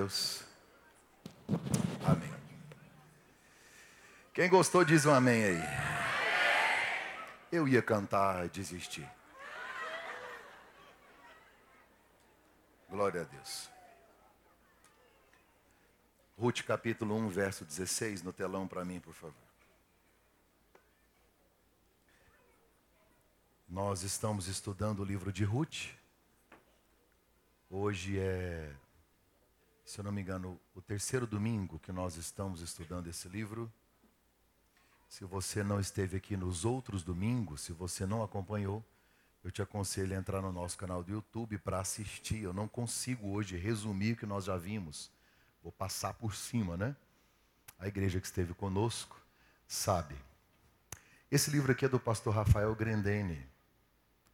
Deus. Amém. Quem gostou, diz um amém aí. Eu ia cantar e desistir. Glória a Deus. Ruth capítulo 1, verso 16, no telão para mim, por favor. Nós estamos estudando o livro de Ruth. Hoje é se eu não me engano, o terceiro domingo que nós estamos estudando esse livro. Se você não esteve aqui nos outros domingos, se você não acompanhou, eu te aconselho a entrar no nosso canal do YouTube para assistir. Eu não consigo hoje resumir o que nós já vimos. Vou passar por cima, né? A igreja que esteve conosco sabe. Esse livro aqui é do pastor Rafael Grendene,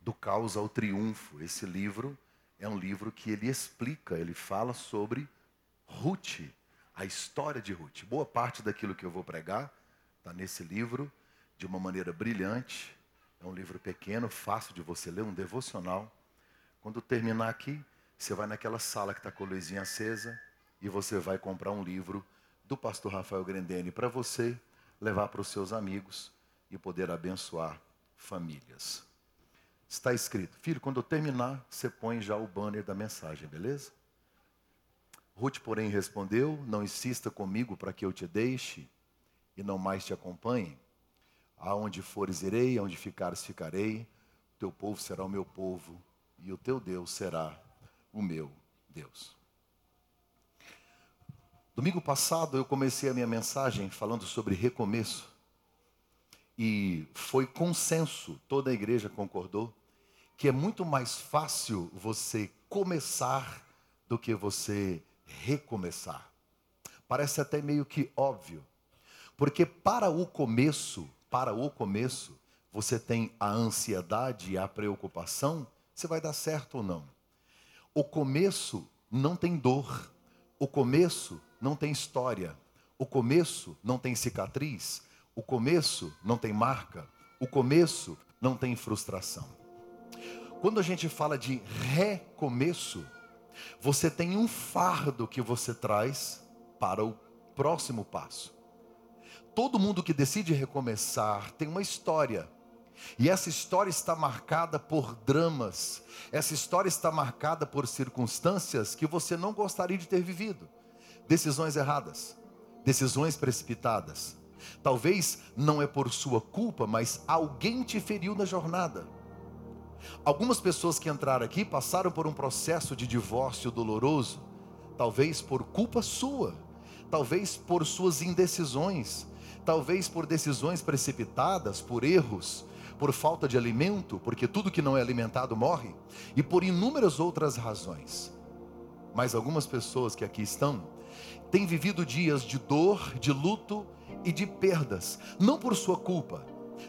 do Caos ao Triunfo. Esse livro é um livro que ele explica, ele fala sobre Ruth, a história de Ruth. Boa parte daquilo que eu vou pregar está nesse livro, de uma maneira brilhante. É um livro pequeno, fácil de você ler, um devocional. Quando terminar aqui, você vai naquela sala que está com a luzinha acesa e você vai comprar um livro do pastor Rafael Grendene para você levar para os seus amigos e poder abençoar famílias. Está escrito, filho, quando eu terminar, você põe já o banner da mensagem, beleza? Ruth, porém, respondeu: Não insista comigo para que eu te deixe e não mais te acompanhe. Aonde fores, irei, aonde ficares, ficarei. O teu povo será o meu povo e o teu Deus será o meu Deus. Domingo passado eu comecei a minha mensagem falando sobre recomeço. E foi consenso, toda a igreja concordou, que é muito mais fácil você começar do que você recomeçar. Parece até meio que óbvio. Porque para o começo, para o começo, você tem a ansiedade e a preocupação, se vai dar certo ou não. O começo não tem dor. O começo não tem história. O começo não tem cicatriz. O começo não tem marca. O começo não tem frustração. Quando a gente fala de recomeço, você tem um fardo que você traz para o próximo passo. Todo mundo que decide recomeçar tem uma história. E essa história está marcada por dramas. Essa história está marcada por circunstâncias que você não gostaria de ter vivido. Decisões erradas, decisões precipitadas. Talvez não é por sua culpa, mas alguém te feriu na jornada. Algumas pessoas que entraram aqui passaram por um processo de divórcio doloroso, talvez por culpa sua, talvez por suas indecisões, talvez por decisões precipitadas, por erros, por falta de alimento, porque tudo que não é alimentado morre, e por inúmeras outras razões. Mas algumas pessoas que aqui estão têm vivido dias de dor, de luto e de perdas, não por sua culpa,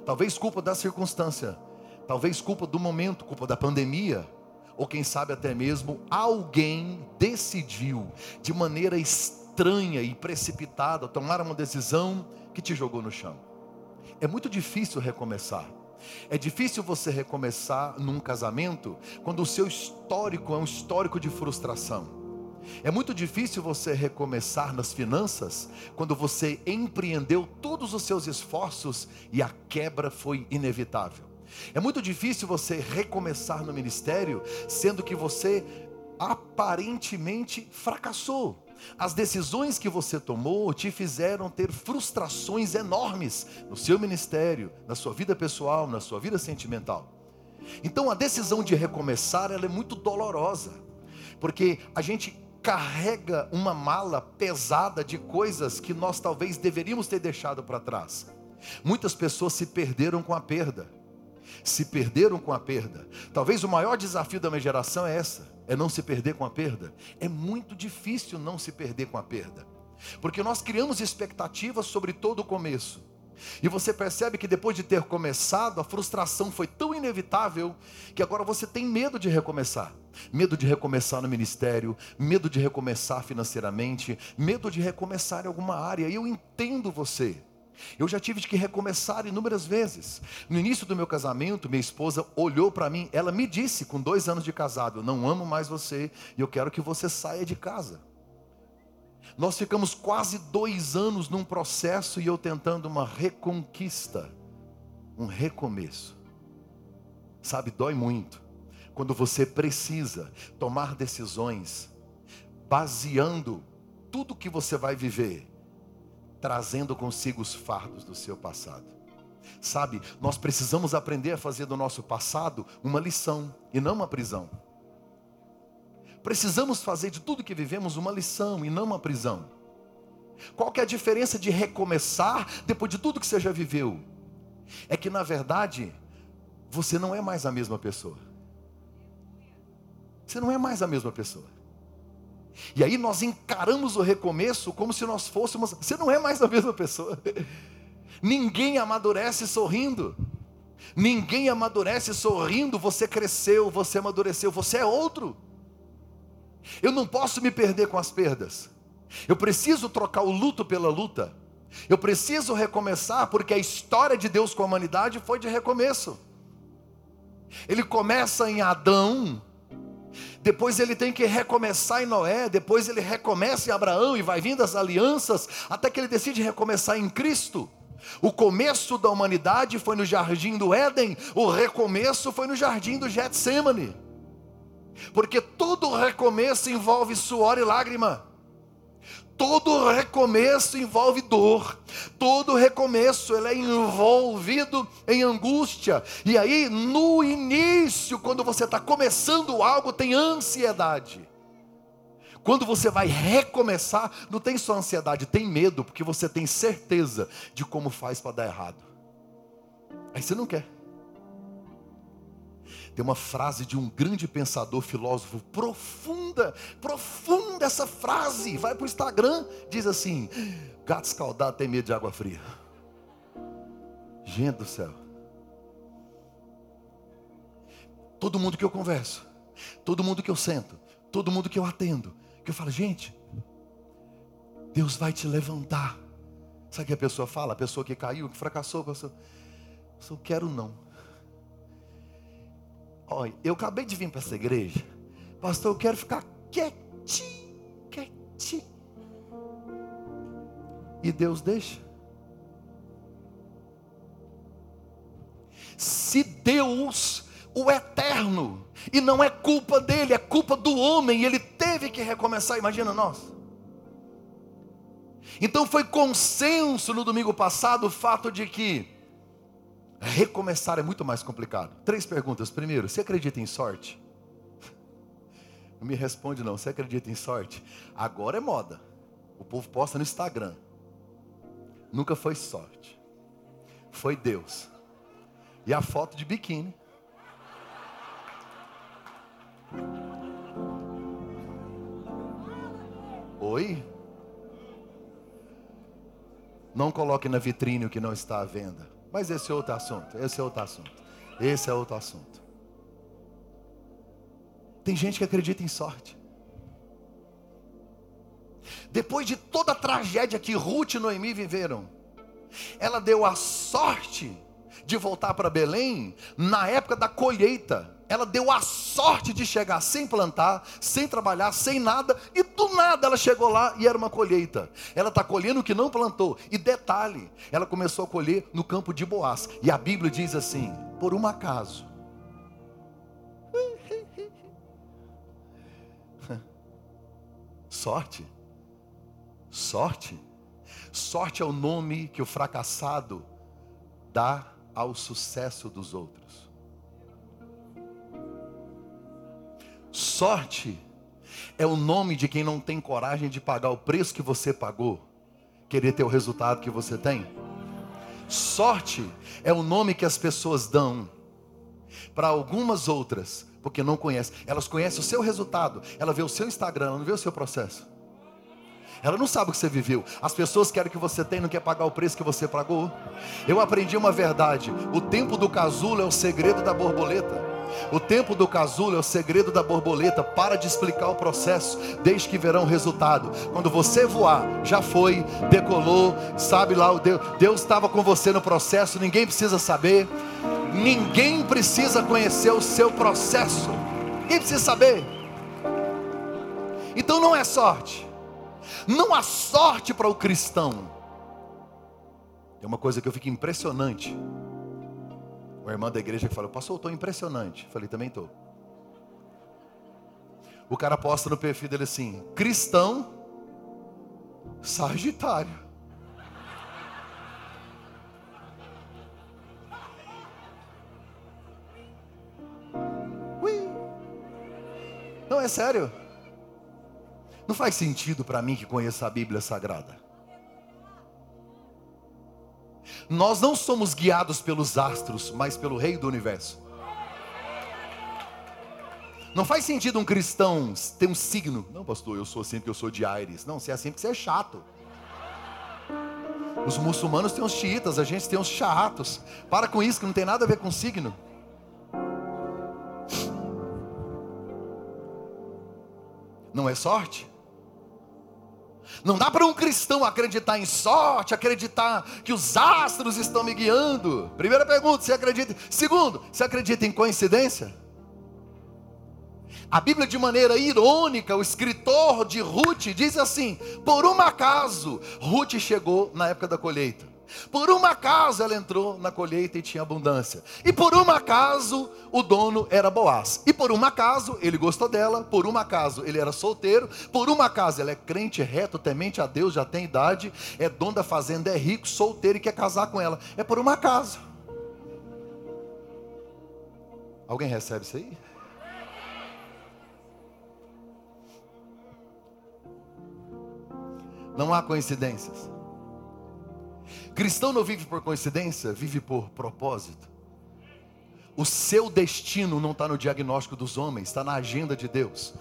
talvez culpa da circunstância, Talvez culpa do momento, culpa da pandemia, ou quem sabe até mesmo alguém decidiu de maneira estranha e precipitada tomar uma decisão que te jogou no chão. É muito difícil recomeçar. É difícil você recomeçar num casamento quando o seu histórico é um histórico de frustração. É muito difícil você recomeçar nas finanças quando você empreendeu todos os seus esforços e a quebra foi inevitável. É muito difícil você recomeçar no ministério, sendo que você aparentemente fracassou. As decisões que você tomou te fizeram ter frustrações enormes no seu ministério, na sua vida pessoal, na sua vida sentimental. Então a decisão de recomeçar ela é muito dolorosa, porque a gente carrega uma mala pesada de coisas que nós talvez deveríamos ter deixado para trás. Muitas pessoas se perderam com a perda se perderam com a perda. Talvez o maior desafio da minha geração é essa, é não se perder com a perda. É muito difícil não se perder com a perda. Porque nós criamos expectativas sobre todo o começo. E você percebe que depois de ter começado, a frustração foi tão inevitável que agora você tem medo de recomeçar. Medo de recomeçar no ministério, medo de recomeçar financeiramente, medo de recomeçar em alguma área. E eu entendo você. Eu já tive que recomeçar inúmeras vezes. No início do meu casamento, minha esposa olhou para mim, ela me disse, com dois anos de casado: Eu não amo mais você e eu quero que você saia de casa. Nós ficamos quase dois anos num processo e eu tentando uma reconquista, um recomeço. Sabe, dói muito quando você precisa tomar decisões baseando tudo que você vai viver, trazendo consigo os fardos do seu passado. Sabe, nós precisamos aprender a fazer do nosso passado uma lição e não uma prisão. Precisamos fazer de tudo que vivemos uma lição e não uma prisão. Qual que é a diferença de recomeçar depois de tudo que você já viveu? É que na verdade, você não é mais a mesma pessoa. Você não é mais a mesma pessoa. E aí nós encaramos o recomeço como se nós fôssemos. Você não é mais a mesma pessoa. Ninguém amadurece sorrindo. Ninguém amadurece sorrindo. Você cresceu, você amadureceu, você é outro. Eu não posso me perder com as perdas. Eu preciso trocar o luto pela luta. Eu preciso recomeçar, porque a história de Deus com a humanidade foi de recomeço. Ele começa em Adão, depois ele tem que recomeçar em Noé, depois ele recomeça em Abraão e vai vindo as alianças, até que ele decide recomeçar em Cristo. O começo da humanidade foi no jardim do Éden, o recomeço foi no jardim do Getsemane. Porque todo recomeço envolve suor e lágrima. Todo recomeço envolve dor. Todo recomeço ele é envolvido em angústia. E aí, no início, quando você está começando algo, tem ansiedade. Quando você vai recomeçar, não tem só ansiedade, tem medo, porque você tem certeza de como faz para dar errado. Aí você não quer. Tem uma frase de um grande pensador, filósofo, profunda, profunda essa frase. Vai para o Instagram, diz assim: gato escaldado tem medo de água fria. Gente do céu. Todo mundo que eu converso, todo mundo que eu sento, todo mundo que eu atendo, que eu falo, gente, Deus vai te levantar. Sabe o que a pessoa fala? A pessoa que caiu, que fracassou, a eu quero não. Olha, eu acabei de vir para essa igreja. Pastor, eu quero ficar quietinho, quietinho. E Deus deixa. Se Deus, o eterno, e não é culpa dele, é culpa do homem, ele teve que recomeçar, imagina nós. Então foi consenso no domingo passado o fato de que Recomeçar é muito mais complicado. Três perguntas. Primeiro, você acredita em sorte? Não me responde não. Você acredita em sorte? Agora é moda. O povo posta no Instagram. Nunca foi sorte. Foi Deus. E a foto de biquíni. Oi? Não coloque na vitrine o que não está à venda. Mas esse é outro assunto, esse é outro assunto. Esse é outro assunto. Tem gente que acredita em sorte. Depois de toda a tragédia que Ruth e Noemi viveram, ela deu a sorte de voltar para Belém na época da colheita ela deu a sorte de chegar sem plantar, sem trabalhar, sem nada, e do nada ela chegou lá e era uma colheita. Ela está colhendo o que não plantou. E detalhe, ela começou a colher no campo de Boaz. E a Bíblia diz assim: por um acaso. Sorte. Sorte. Sorte é o nome que o fracassado dá ao sucesso dos outros. Sorte é o nome de quem não tem coragem de pagar o preço que você pagou, querer ter o resultado que você tem. Sorte é o nome que as pessoas dão para algumas outras, porque não conhecem. Elas conhecem o seu resultado, ela vê o seu Instagram, ela não vê o seu processo. Ela não sabe o que você viveu. As pessoas querem que você tenha, não quer pagar o preço que você pagou. Eu aprendi uma verdade: o tempo do casulo é o segredo da borboleta. O tempo do casulo é o segredo da borboleta. Para de explicar o processo, desde que verão o resultado. Quando você voar, já foi, decolou, sabe lá, Deus estava com você no processo, ninguém precisa saber. Ninguém precisa conhecer o seu processo. Ninguém precisa saber. Então não é sorte. Não há sorte para o cristão. Tem uma coisa que eu fico impressionante. Uma irmã da igreja que falou, pastor, eu estou impressionante. Eu falei, também estou. O cara posta no perfil dele assim: cristão Sagitário. Ui. Não, é sério. Não faz sentido para mim que conheça a Bíblia Sagrada. Nós não somos guiados pelos astros, mas pelo Rei do Universo. Não faz sentido um cristão ter um signo. Não, pastor, eu sou assim porque eu sou de Aires. Não, você é assim porque você é chato. Os muçulmanos têm os xiitas, a gente tem os chatos. Para com isso, que não tem nada a ver com signo. Não é sorte? Não dá para um cristão acreditar em sorte, acreditar que os astros estão me guiando. Primeira pergunta, você acredita? Segundo, você acredita em coincidência? A Bíblia, de maneira irônica, o escritor de Ruth diz assim: por um acaso, Ruth chegou na época da colheita. Por um acaso ela entrou na colheita e tinha abundância. E por um acaso o dono era Boaz. E por um acaso ele gostou dela. Por um acaso ele era solteiro. Por um acaso ela é crente, reto, temente a Deus, já tem idade, é dono da fazenda, é rico, solteiro e quer casar com ela. É por um acaso. Alguém recebe isso aí? Não há coincidências. Cristão não vive por coincidência, vive por propósito. O seu destino não está no diagnóstico dos homens, está na agenda de Deus.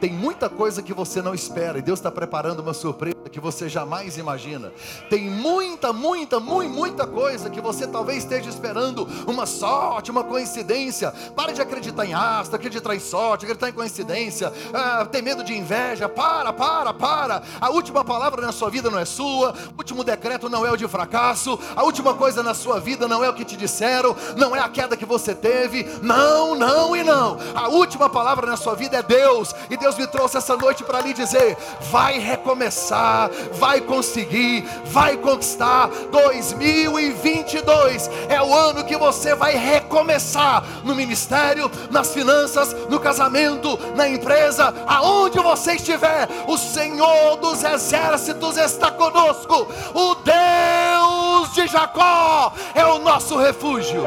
Tem muita coisa que você não espera e Deus está preparando uma surpresa que você jamais imagina. Tem muita, muita, muita, muita coisa que você talvez esteja esperando uma sorte, uma coincidência. Pare de acreditar em astro, acreditar em sorte, acreditar em coincidência. Ah, tem medo de inveja. Para, para, para. A última palavra na sua vida não é sua. O último decreto não é o de fracasso. A última coisa na sua vida não é o que te disseram. Não é a queda que você teve. Não, não e não. A última palavra na sua vida é Deus. E Deus me trouxe essa noite para lhe dizer: vai recomeçar, vai conseguir, vai conquistar. 2022 é o ano que você vai recomeçar no ministério, nas finanças, no casamento, na empresa, aonde você estiver. O Senhor dos exércitos está conosco. O Deus de Jacó é o nosso refúgio.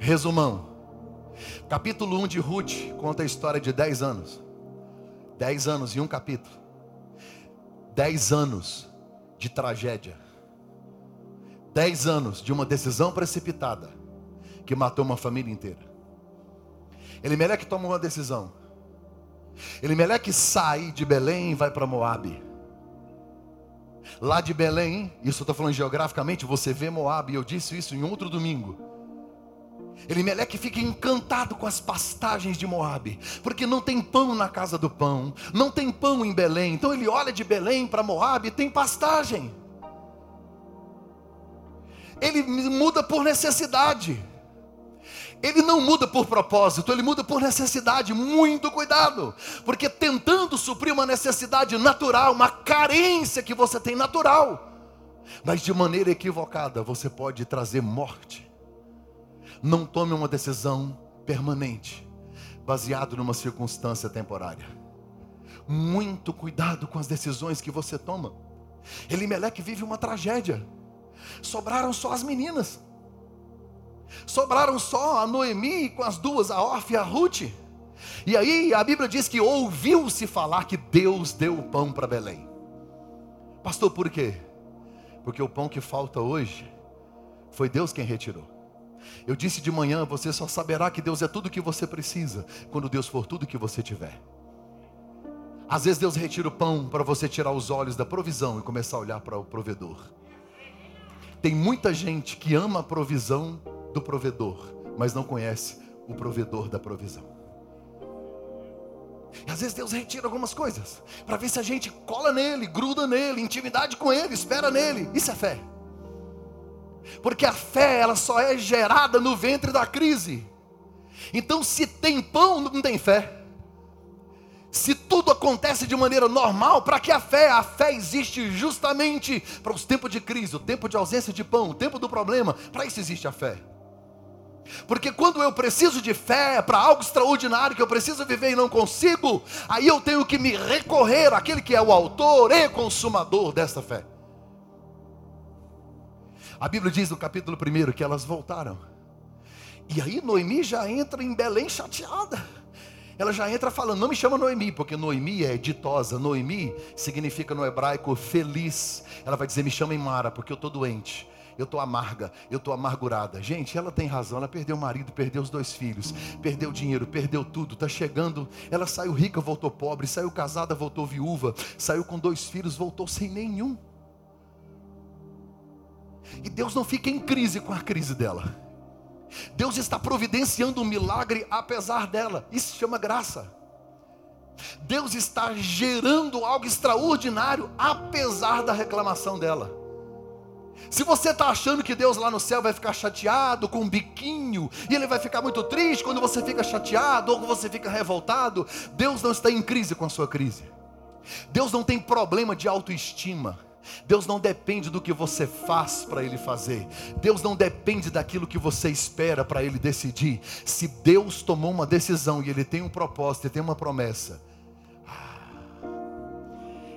Resumão. Capítulo 1 de Ruth conta a história de 10 anos. 10 anos em um capítulo. 10 anos de tragédia. 10 anos de uma decisão precipitada que matou uma família inteira. Elimeleque toma uma decisão. Elimeleque sai de Belém e vai para Moabe. Lá de Belém, isso eu estou falando geograficamente, você vê Moabe, eu disse isso em outro domingo. Elimeleque fica encantado com as pastagens de Moabe, porque não tem pão na casa do pão, não tem pão em Belém. Então ele olha de Belém para Moabe e tem pastagem. Ele muda por necessidade. Ele não muda por propósito, ele muda por necessidade. Muito cuidado, porque tentando suprir uma necessidade natural, uma carência que você tem natural, mas de maneira equivocada, você pode trazer morte não tome uma decisão permanente, baseado numa circunstância temporária. Muito cuidado com as decisões que você toma. Elimeleque vive uma tragédia. Sobraram só as meninas. Sobraram só a Noemi com as duas, a Orfe e a Ruth. E aí a Bíblia diz que ouviu-se falar que Deus deu o pão para Belém. Pastor, por quê? Porque o pão que falta hoje foi Deus quem retirou. Eu disse de manhã, você só saberá que Deus é tudo o que você precisa quando Deus for tudo o que você tiver. Às vezes Deus retira o pão para você tirar os olhos da provisão e começar a olhar para o provedor. Tem muita gente que ama a provisão do provedor, mas não conhece o provedor da provisão. E às vezes Deus retira algumas coisas para ver se a gente cola nele, gruda nele, intimidade com ele, espera nele. Isso é fé. Porque a fé, ela só é gerada no ventre da crise. Então, se tem pão, não tem fé. Se tudo acontece de maneira normal, para que a fé? A fé existe justamente para os tempos de crise, o tempo de ausência de pão, o tempo do problema. Para isso existe a fé. Porque quando eu preciso de fé para algo extraordinário que eu preciso viver e não consigo, aí eu tenho que me recorrer àquele que é o autor e consumador desta fé. A Bíblia diz no capítulo 1 que elas voltaram. E aí Noemi já entra em Belém chateada. Ela já entra falando, não me chama Noemi, porque Noemi é ditosa. Noemi significa no hebraico feliz. Ela vai dizer, me chama Mara, porque eu estou doente eu estou amarga, eu estou amargurada. Gente, ela tem razão, ela perdeu o marido, perdeu os dois filhos, perdeu dinheiro, perdeu tudo, está chegando. Ela saiu rica, voltou pobre, saiu casada, voltou viúva, saiu com dois filhos, voltou sem nenhum. E Deus não fica em crise com a crise dela. Deus está providenciando um milagre apesar dela. Isso se chama graça. Deus está gerando algo extraordinário apesar da reclamação dela. Se você está achando que Deus lá no céu vai ficar chateado com um biquinho, e Ele vai ficar muito triste quando você fica chateado ou quando você fica revoltado, Deus não está em crise com a sua crise. Deus não tem problema de autoestima. Deus não depende do que você faz para Ele fazer. Deus não depende daquilo que você espera para Ele decidir. Se Deus tomou uma decisão e Ele tem um propósito e tem uma promessa, ah,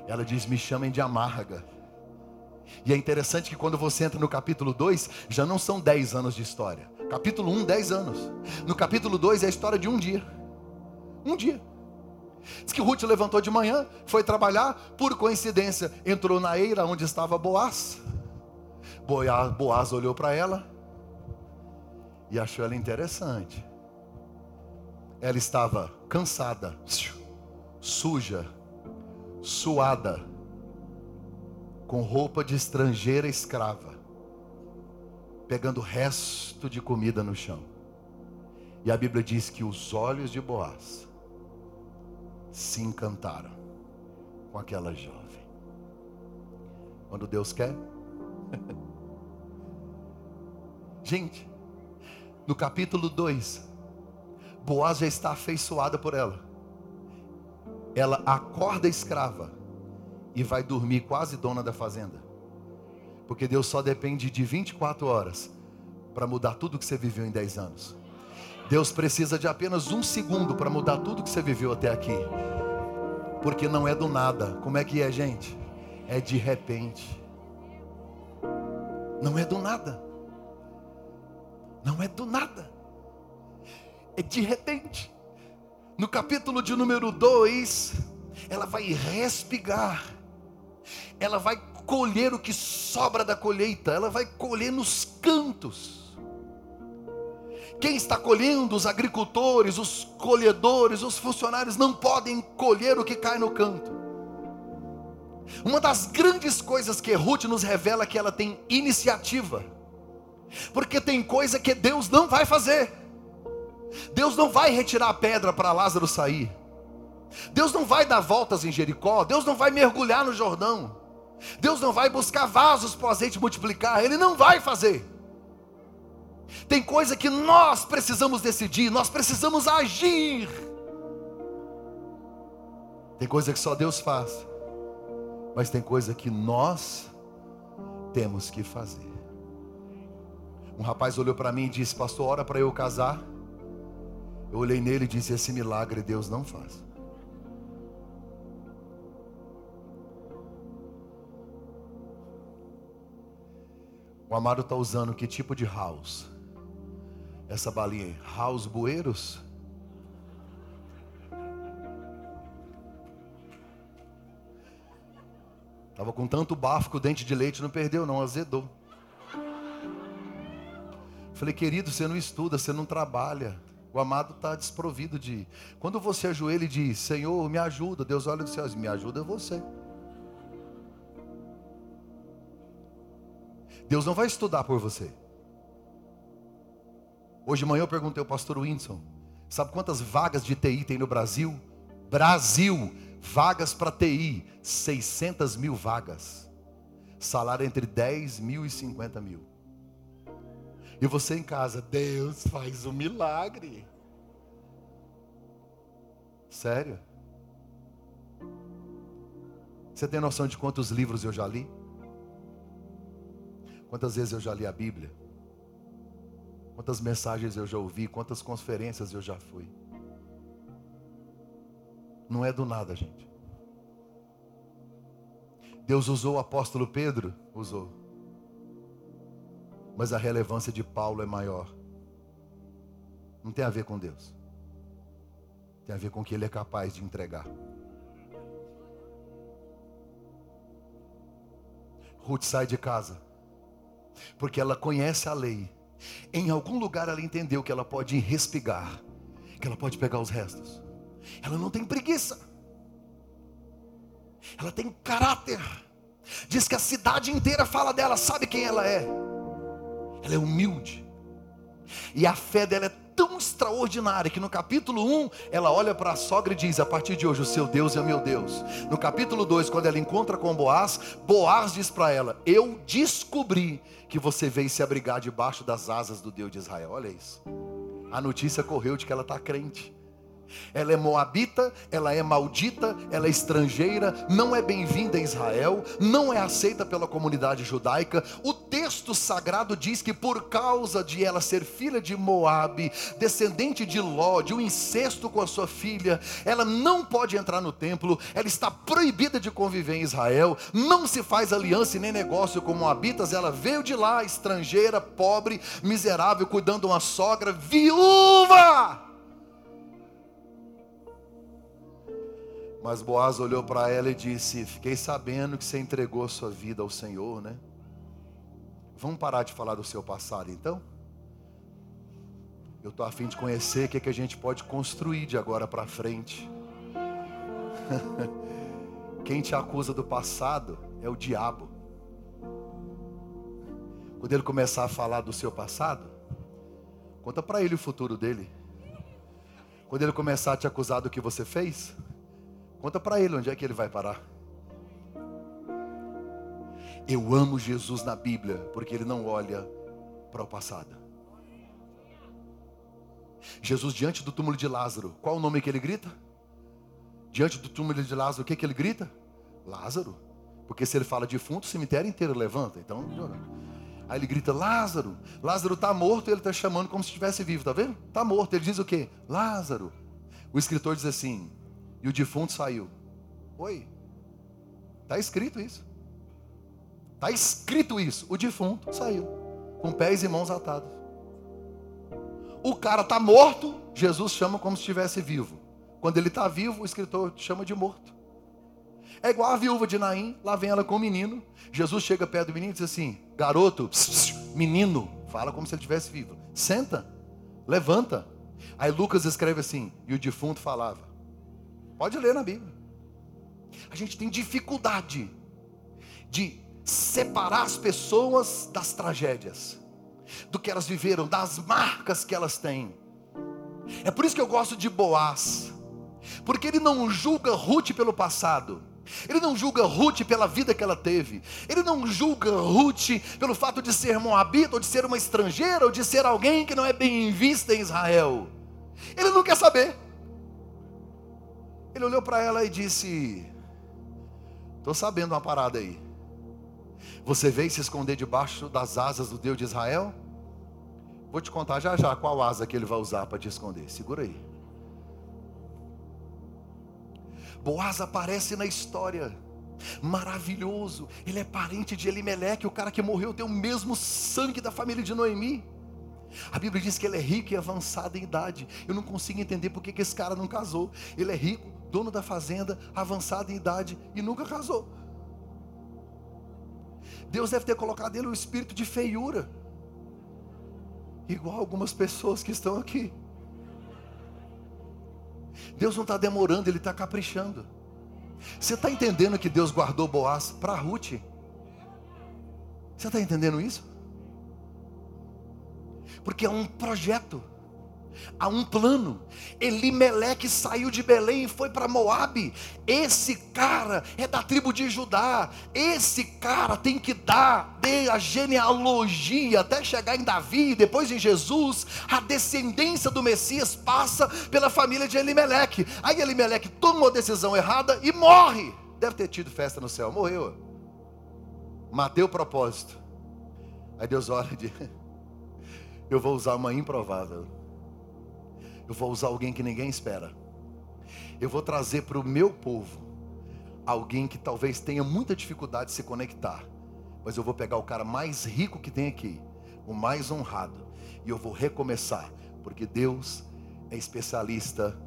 ela diz: Me chamem de amarga e é interessante que quando você entra no capítulo 2, já não são 10 anos de história. Capítulo 1, um, 10 anos. No capítulo 2 é a história de um dia. Um dia. Diz que Ruth levantou de manhã, foi trabalhar, por coincidência, entrou na eira onde estava Boaz. Boaz olhou para ela e achou ela interessante. Ela estava cansada, suja, suada com roupa de estrangeira escrava, pegando resto de comida no chão. E a Bíblia diz que os olhos de Boaz se encantaram com aquela jovem. Quando Deus quer. Gente, no capítulo 2, Boaz já está afeiçoada por ela. Ela acorda escrava e vai dormir quase dona da fazenda. Porque Deus só depende de 24 horas para mudar tudo que você viveu em 10 anos. Deus precisa de apenas um segundo para mudar tudo que você viveu até aqui. Porque não é do nada. Como é que é, gente? É de repente. Não é do nada. Não é do nada. É de repente. No capítulo de número 2, ela vai respigar ela vai colher o que sobra da colheita, ela vai colher nos cantos. Quem está colhendo, os agricultores, os colhedores, os funcionários, não podem colher o que cai no canto. Uma das grandes coisas que Ruth nos revela é que ela tem iniciativa, porque tem coisa que Deus não vai fazer. Deus não vai retirar a pedra para Lázaro sair. Deus não vai dar voltas em Jericó. Deus não vai mergulhar no Jordão. Deus não vai buscar vasos para o azeite multiplicar, Ele não vai fazer. Tem coisa que nós precisamos decidir, nós precisamos agir. Tem coisa que só Deus faz, mas tem coisa que nós temos que fazer. Um rapaz olhou para mim e disse: Pastor, ora para eu casar. Eu olhei nele e disse: Esse milagre Deus não faz. O Amado está usando que tipo de house? Essa balinha aí. House Bueiros? Estava com tanto bafo que o dente de leite não perdeu, não, azedou. Falei, querido, você não estuda, você não trabalha. O amado está desprovido de. Quando você ajoelha e diz, Senhor, me ajuda, Deus olha dos céus, me ajuda você. Deus não vai estudar por você. Hoje de manhã eu perguntei ao pastor Winson, sabe quantas vagas de TI tem no Brasil? Brasil, vagas para TI, 600 mil vagas. Salário entre 10 mil e 50 mil. E você em casa, Deus faz um milagre. Sério? Você tem noção de quantos livros eu já li? Quantas vezes eu já li a Bíblia? Quantas mensagens eu já ouvi? Quantas conferências eu já fui? Não é do nada, gente. Deus usou o apóstolo Pedro? Usou. Mas a relevância de Paulo é maior. Não tem a ver com Deus. Tem a ver com o que ele é capaz de entregar. Ruth sai de casa, porque ela conhece a lei. Em algum lugar ela entendeu que ela pode respigar, que ela pode pegar os restos. Ela não tem preguiça, ela tem caráter. Diz que a cidade inteira fala dela, sabe quem ela é? Ela é humilde, e a fé dela é tão extraordinária que no capítulo 1 ela olha para a sogra e diz: A partir de hoje o seu Deus é meu Deus. No capítulo 2, quando ela encontra com Boaz, Boaz diz para ela: Eu descobri que você veio se abrigar debaixo das asas do Deus de Israel. Olha isso. A notícia correu de que ela está crente. Ela é moabita, ela é maldita, ela é estrangeira, não é bem-vinda em Israel, não é aceita pela comunidade judaica. O texto sagrado diz que por causa de ela ser filha de Moabe, descendente de Ló, de um incesto com a sua filha, ela não pode entrar no templo, ela está proibida de conviver em Israel, não se faz aliança e nem negócio com moabitas, ela veio de lá, estrangeira, pobre, miserável, cuidando de uma sogra viúva. Mas Boaz olhou para ela e disse: Fiquei sabendo que você entregou sua vida ao Senhor, né? Vamos parar de falar do seu passado então? Eu estou afim de conhecer o que, é que a gente pode construir de agora para frente. Quem te acusa do passado é o diabo. Quando ele começar a falar do seu passado, conta para ele o futuro dele. Quando ele começar a te acusar do que você fez, Conta para ele onde é que ele vai parar. Eu amo Jesus na Bíblia porque ele não olha para o passado. Jesus diante do túmulo de Lázaro, qual o nome que ele grita? Diante do túmulo de Lázaro, o que, que ele grita? Lázaro. Porque se ele fala defunto, o cemitério inteiro levanta. Então, aí ele grita: Lázaro, Lázaro está morto, e ele está chamando como se estivesse vivo, tá vendo? Está morto. Ele diz o quê? Lázaro. O escritor diz assim: e o defunto saiu. Oi? Está escrito isso. Está escrito isso. O defunto saiu. Com pés e mãos atados. O cara está morto, Jesus chama como se estivesse vivo. Quando ele está vivo, o escritor chama de morto. É igual a viúva de Naim, lá vem ela com o menino. Jesus chega perto do menino e diz assim: Garoto, menino, fala como se ele estivesse vivo. Senta, levanta. Aí Lucas escreve assim: E o defunto falava. Pode ler na Bíblia. A gente tem dificuldade de separar as pessoas das tragédias, do que elas viveram, das marcas que elas têm. É por isso que eu gosto de Boaz, porque ele não julga Ruth pelo passado. Ele não julga Ruth pela vida que ela teve. Ele não julga Ruth pelo fato de ser moabita, ou de ser uma estrangeira, ou de ser alguém que não é bem vista em Israel. Ele não quer saber. Ele olhou para ela e disse: Estou sabendo uma parada aí. Você veio se esconder debaixo das asas do Deus de Israel? Vou te contar já já qual asa que ele vai usar para te esconder. Segura aí. Boaz aparece na história. Maravilhoso. Ele é parente de Elimeleque, o cara que morreu tem o mesmo sangue da família de Noemi. A Bíblia diz que ele é rico e avançado em idade. Eu não consigo entender por que esse cara não casou. Ele é rico, dono da fazenda, avançado em idade e nunca casou. Deus deve ter colocado nele um espírito de feiura, igual algumas pessoas que estão aqui. Deus não está demorando, Ele está caprichando. Você está entendendo que Deus guardou Boaz para Ruth? Você está entendendo isso? Porque é um projeto. Há um plano. Elimeleque saiu de Belém e foi para Moabe. Esse cara é da tribo de Judá. Esse cara tem que dar a genealogia até chegar em Davi, depois em Jesus. A descendência do Messias passa pela família de Elimeleque. Aí Elimeleque toma uma decisão errada e morre. Deve ter tido festa no céu. Morreu. Matei o propósito. Aí Deus olha e diz: Eu vou usar uma improvável eu vou usar alguém que ninguém espera. Eu vou trazer para o meu povo alguém que talvez tenha muita dificuldade de se conectar. Mas eu vou pegar o cara mais rico que tem aqui, o mais honrado, e eu vou recomeçar, porque Deus é especialista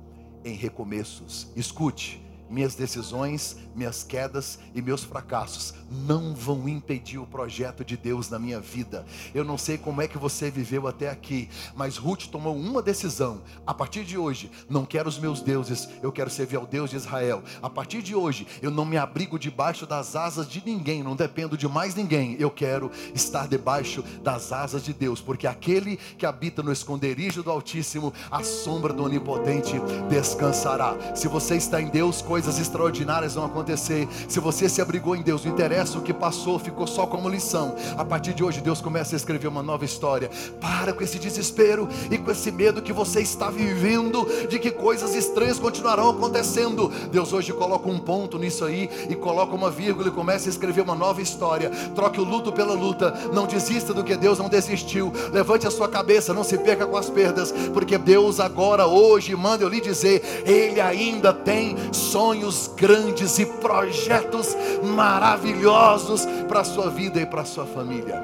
em recomeços. Escute, minhas decisões, minhas quedas e meus fracassos não vão impedir o projeto de Deus na minha vida. Eu não sei como é que você viveu até aqui, mas Ruth tomou uma decisão. A partir de hoje, não quero os meus deuses, eu quero servir ao Deus de Israel. A partir de hoje, eu não me abrigo debaixo das asas de ninguém, não dependo de mais ninguém. Eu quero estar debaixo das asas de Deus, porque aquele que habita no esconderijo do Altíssimo, a sombra do Onipotente descansará. Se você está em Deus, coisas extraordinárias vão acontecer. Se você se abrigou em Deus, não interessa o que passou, ficou só como lição. A partir de hoje, Deus começa a escrever uma nova história. Para com esse desespero e com esse medo que você está vivendo de que coisas estranhas continuarão acontecendo. Deus hoje coloca um ponto nisso aí e coloca uma vírgula e começa a escrever uma nova história. Troque o luto pela luta. Não desista do que Deus não desistiu. Levante a sua cabeça, não se perca com as perdas, porque Deus agora, hoje, manda eu lhe dizer, Ele ainda tem som sonhos grandes e projetos maravilhosos para a sua vida e para a sua família.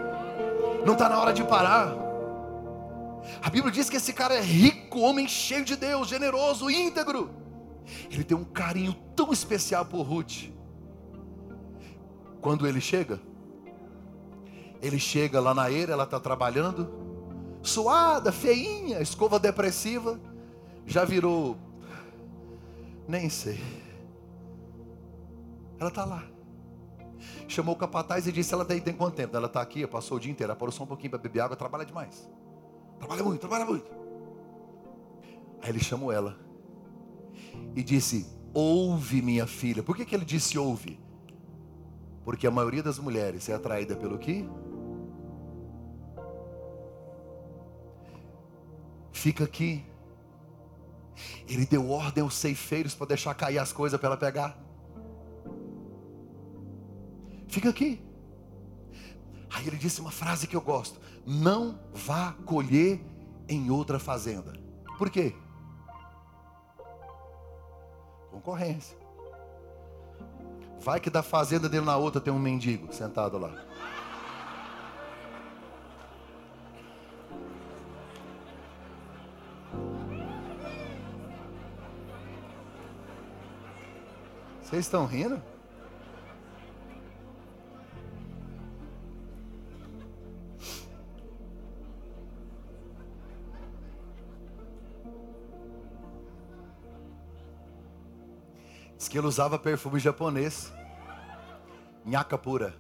Não está na hora de parar. A Bíblia diz que esse cara é rico, homem cheio de Deus, generoso, íntegro. Ele tem um carinho tão especial por Ruth. Quando ele chega, ele chega lá na eira, ela está trabalhando, suada, feinha, escova depressiva, já virou, nem sei. Ela está lá. Chamou o capataz e disse: Ela tem, tem quanto tempo? Ela está aqui, passou o dia inteiro, ela parou só um pouquinho para beber água, trabalha demais. Trabalha muito, trabalha muito. Aí ele chamou ela e disse: Ouve, minha filha. Por que, que ele disse ouve? Porque a maioria das mulheres é atraída pelo que? Fica aqui. Ele deu ordem aos ceifeiros para deixar cair as coisas para ela pegar. Fica aqui. Aí ele disse uma frase que eu gosto: Não vá colher em outra fazenda. Por quê? Concorrência. Vai que da fazenda dele na outra tem um mendigo sentado lá. Vocês estão rindo? Que ele usava perfume japonês. Nhaca pura.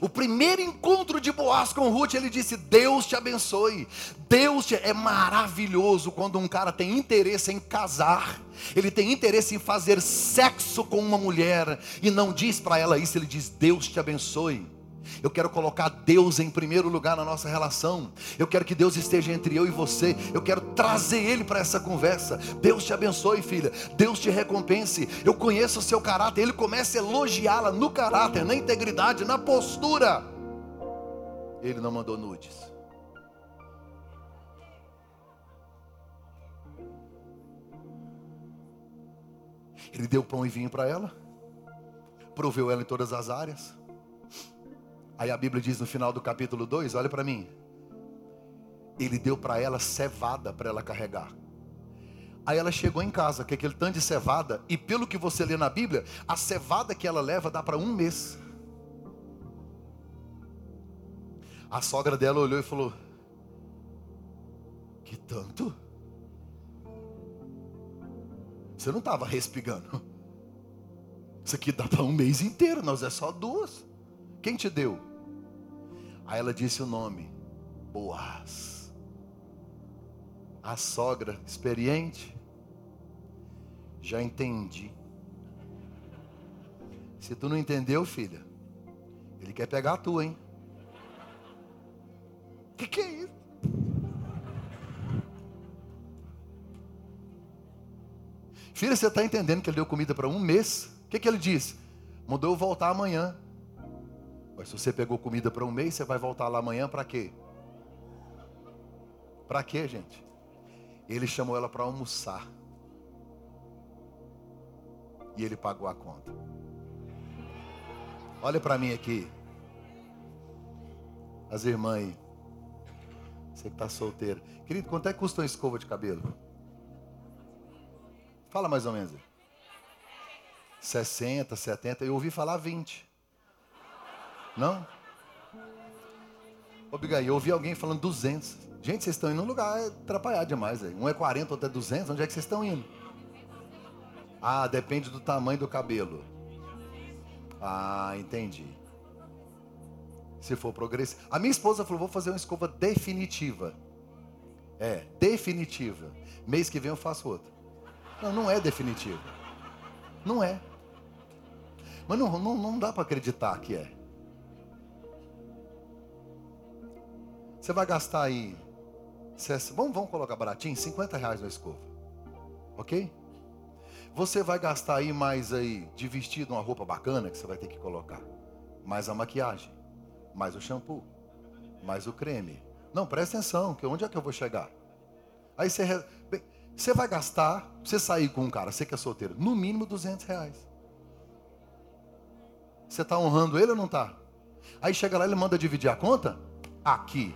O primeiro encontro de Boaz com Ruth, ele disse: Deus te abençoe. Deus te... é maravilhoso quando um cara tem interesse em casar, ele tem interesse em fazer sexo com uma mulher e não diz para ela isso, ele diz: Deus te abençoe. Eu quero colocar Deus em primeiro lugar na nossa relação. Eu quero que Deus esteja entre eu e você. Eu quero trazer Ele para essa conversa. Deus te abençoe, filha. Deus te recompense. Eu conheço o seu caráter. Ele começa a elogiá-la no caráter, na integridade, na postura. Ele não mandou nudes. Ele deu pão e vinho para ela, proveu ela em todas as áreas. Aí a Bíblia diz no final do capítulo 2, olha para mim. Ele deu para ela cevada para ela carregar. Aí ela chegou em casa com aquele tanto de cevada, e pelo que você lê na Bíblia, a cevada que ela leva dá para um mês. A sogra dela olhou e falou: Que tanto? Você não estava respigando. Isso aqui dá para um mês inteiro, nós é só duas. Quem te deu? Aí ela disse o nome: Boaz. A sogra experiente, já entendi. Se tu não entendeu, filha, ele quer pegar a tua, hein? Que, que é isso? Filha, você está entendendo que ele deu comida para um mês? O que, que ele disse? Mandou eu voltar amanhã. Mas se você pegou comida para um mês, você vai voltar lá amanhã para quê? Para quê, gente? Ele chamou ela para almoçar. E ele pagou a conta. Olha para mim aqui. As irmãs. Você que está solteiro. Querido, quanto é que custa uma escova de cabelo? Fala mais ou menos. 60, 70. Eu ouvi falar 20. Não? Ô, Bigaí, eu ouvi alguém falando 200. Gente, vocês estão indo num lugar atrapalhado demais. Aí. Um é 40, outro é 200. Onde é que vocês estão indo? Ah, depende do tamanho do cabelo. Ah, entendi. Se for progressivo. A minha esposa falou: vou fazer uma escova definitiva. É, definitiva. Mês que vem eu faço outra. Não, não é definitiva. Não é. Mas não, não, não dá para acreditar que é. Você vai gastar aí. Vamos, vamos colocar baratinho? 50 reais na escova. Ok? Você vai gastar aí mais aí de vestido, uma roupa bacana que você vai ter que colocar. Mais a maquiagem. Mais o shampoo. Mais o creme. Não, presta atenção, que onde é que eu vou chegar? Aí você. Bem, você vai gastar, você sair com um cara, você que é solteiro, no mínimo 200 reais. Você está honrando ele ou não está? Aí chega lá, ele manda dividir a conta? Aqui.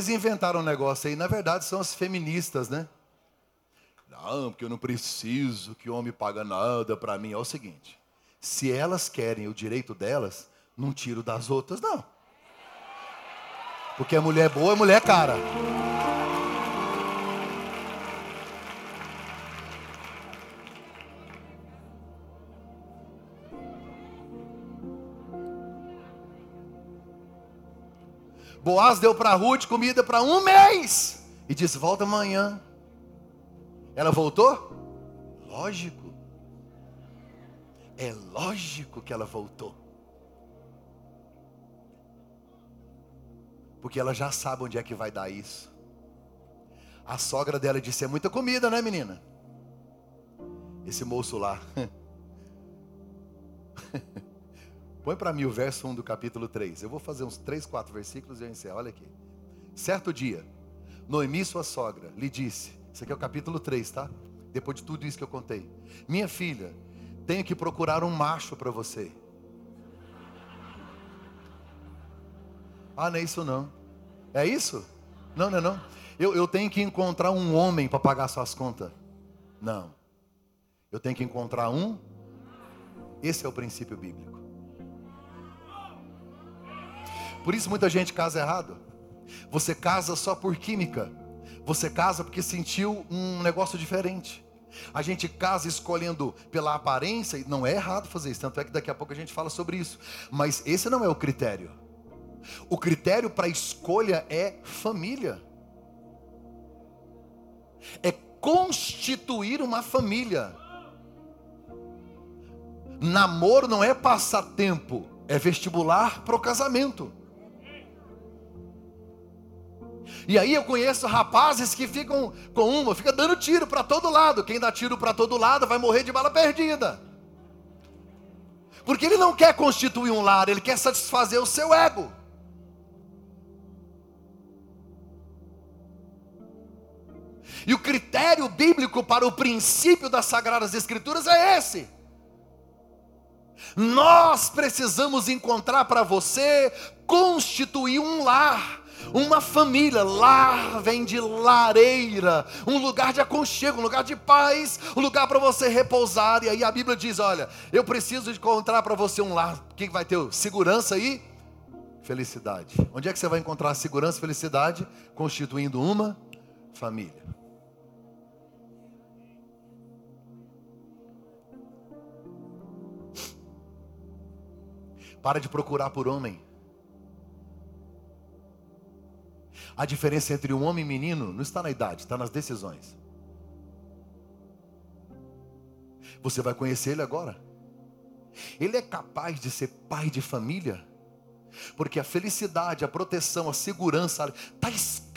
Eles inventaram um negócio aí, na verdade são as feministas, né? Não, porque eu não preciso que o homem paga nada para mim. É o seguinte: se elas querem o direito delas, não tiro das outras, não. Porque a mulher boa é mulher cara. Boaz deu para Ruth comida para um mês e disse: Volta amanhã. Ela voltou? Lógico. É lógico que ela voltou. Porque ela já sabe onde é que vai dar isso. A sogra dela disse: É muita comida, né, menina? Esse moço lá. Põe para mim o verso 1 do capítulo 3. Eu vou fazer uns 3, 4 versículos e eu encerro. Olha aqui. Certo dia, Noemi, sua sogra, lhe disse: Isso aqui é o capítulo 3, tá? Depois de tudo isso que eu contei. Minha filha, tenho que procurar um macho para você. Ah, não é isso não. É isso? Não, não é não. Eu, eu tenho que encontrar um homem para pagar suas contas. Não. Eu tenho que encontrar um. Esse é o princípio bíblico. Por isso muita gente casa errado. Você casa só por química. Você casa porque sentiu um negócio diferente. A gente casa escolhendo pela aparência, e não é errado fazer isso, tanto é que daqui a pouco a gente fala sobre isso. Mas esse não é o critério. O critério para escolha é família. É constituir uma família. Namoro não é passatempo, é vestibular para o casamento. E aí eu conheço rapazes que ficam com uma, fica dando tiro para todo lado. Quem dá tiro para todo lado vai morrer de bala perdida. Porque ele não quer constituir um lar, ele quer satisfazer o seu ego. E o critério bíblico para o princípio das Sagradas Escrituras é esse. Nós precisamos encontrar para você constituir um lar Uma família, lar vem de lareira, um lugar de aconchego, um lugar de paz, um lugar para você repousar. E aí a Bíblia diz: Olha, eu preciso encontrar para você um lar. Que vai ter? Segurança e felicidade. Onde é que você vai encontrar segurança e felicidade? Constituindo uma família. Para de procurar por homem. A diferença entre um homem e menino não está na idade, está nas decisões. Você vai conhecer ele agora. Ele é capaz de ser pai de família porque a felicidade, a proteção, a segurança está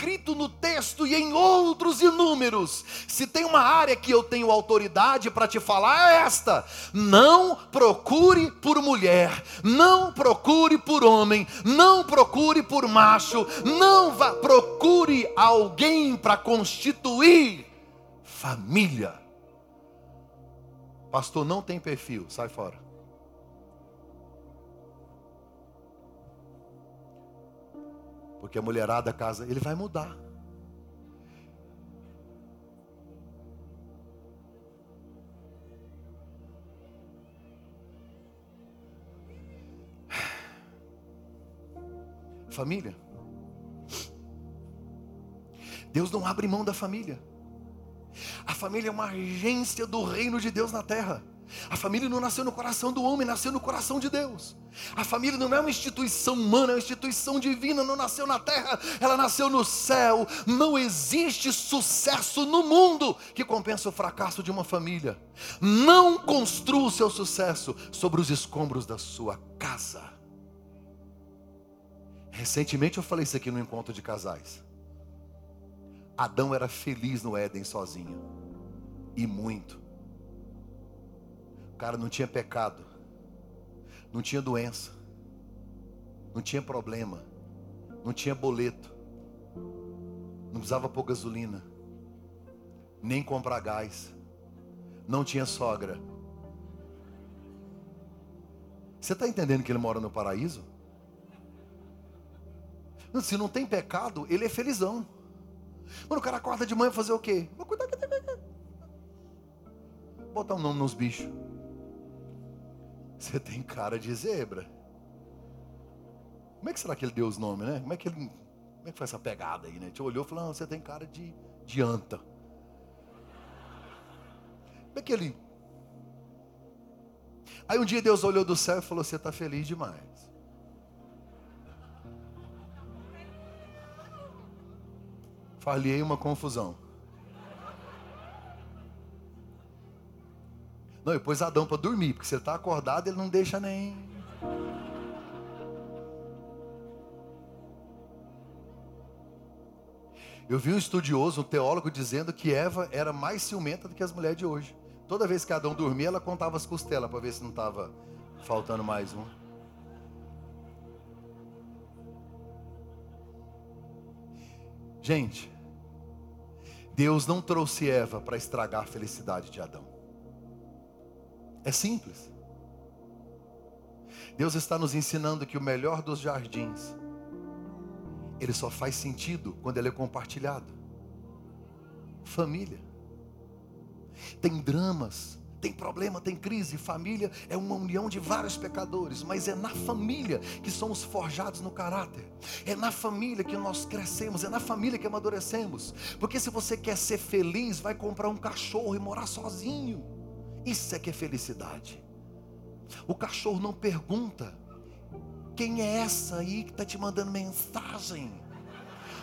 escrito no texto e em outros inúmeros. Se tem uma área que eu tenho autoridade para te falar, é esta: não procure por mulher, não procure por homem, não procure por macho, não vá, procure alguém para constituir família. Pastor, não tem perfil, sai fora. Porque a mulherada casa, ele vai mudar. Família. Deus não abre mão da família. A família é uma agência do reino de Deus na terra. A família não nasceu no coração do homem, nasceu no coração de Deus. A família não é uma instituição humana, é uma instituição divina, não nasceu na terra, ela nasceu no céu. Não existe sucesso no mundo que compensa o fracasso de uma família. Não construa o seu sucesso sobre os escombros da sua casa. Recentemente eu falei isso aqui no encontro de casais. Adão era feliz no Éden sozinho, e muito cara não tinha pecado, não tinha doença, não tinha problema, não tinha boleto, não precisava pôr gasolina, nem comprar gás, não tinha sogra. Você está entendendo que ele mora no paraíso? Se não tem pecado, ele é felizão. Mano, o cara acorda de manhã fazer o quê? Vou cuidar Botar um nome nos bichos. Você tem cara de zebra. Como é que será que ele deu os nomes, né? Como é que ele. Como é que foi essa pegada aí, né? Te olhou e falou, não, você tem cara de, de anta. Como é que ele. Aí um dia Deus olhou do céu e falou, você está feliz demais. Falhei uma confusão. Não, e pôs Adão para dormir, porque se ele está acordado, ele não deixa nem. Eu vi um estudioso, um teólogo, dizendo que Eva era mais ciumenta do que as mulheres de hoje. Toda vez que Adão dormia, ela contava as costelas para ver se não estava faltando mais um. Gente, Deus não trouxe Eva para estragar a felicidade de Adão. É simples. Deus está nos ensinando que o melhor dos jardins, ele só faz sentido quando ele é compartilhado. Família. Tem dramas, tem problema, tem crise. Família é uma união de vários pecadores, mas é na família que somos forjados no caráter. É na família que nós crescemos, é na família que amadurecemos. Porque se você quer ser feliz, vai comprar um cachorro e morar sozinho. Isso é que é felicidade. O cachorro não pergunta: quem é essa aí que está te mandando mensagem?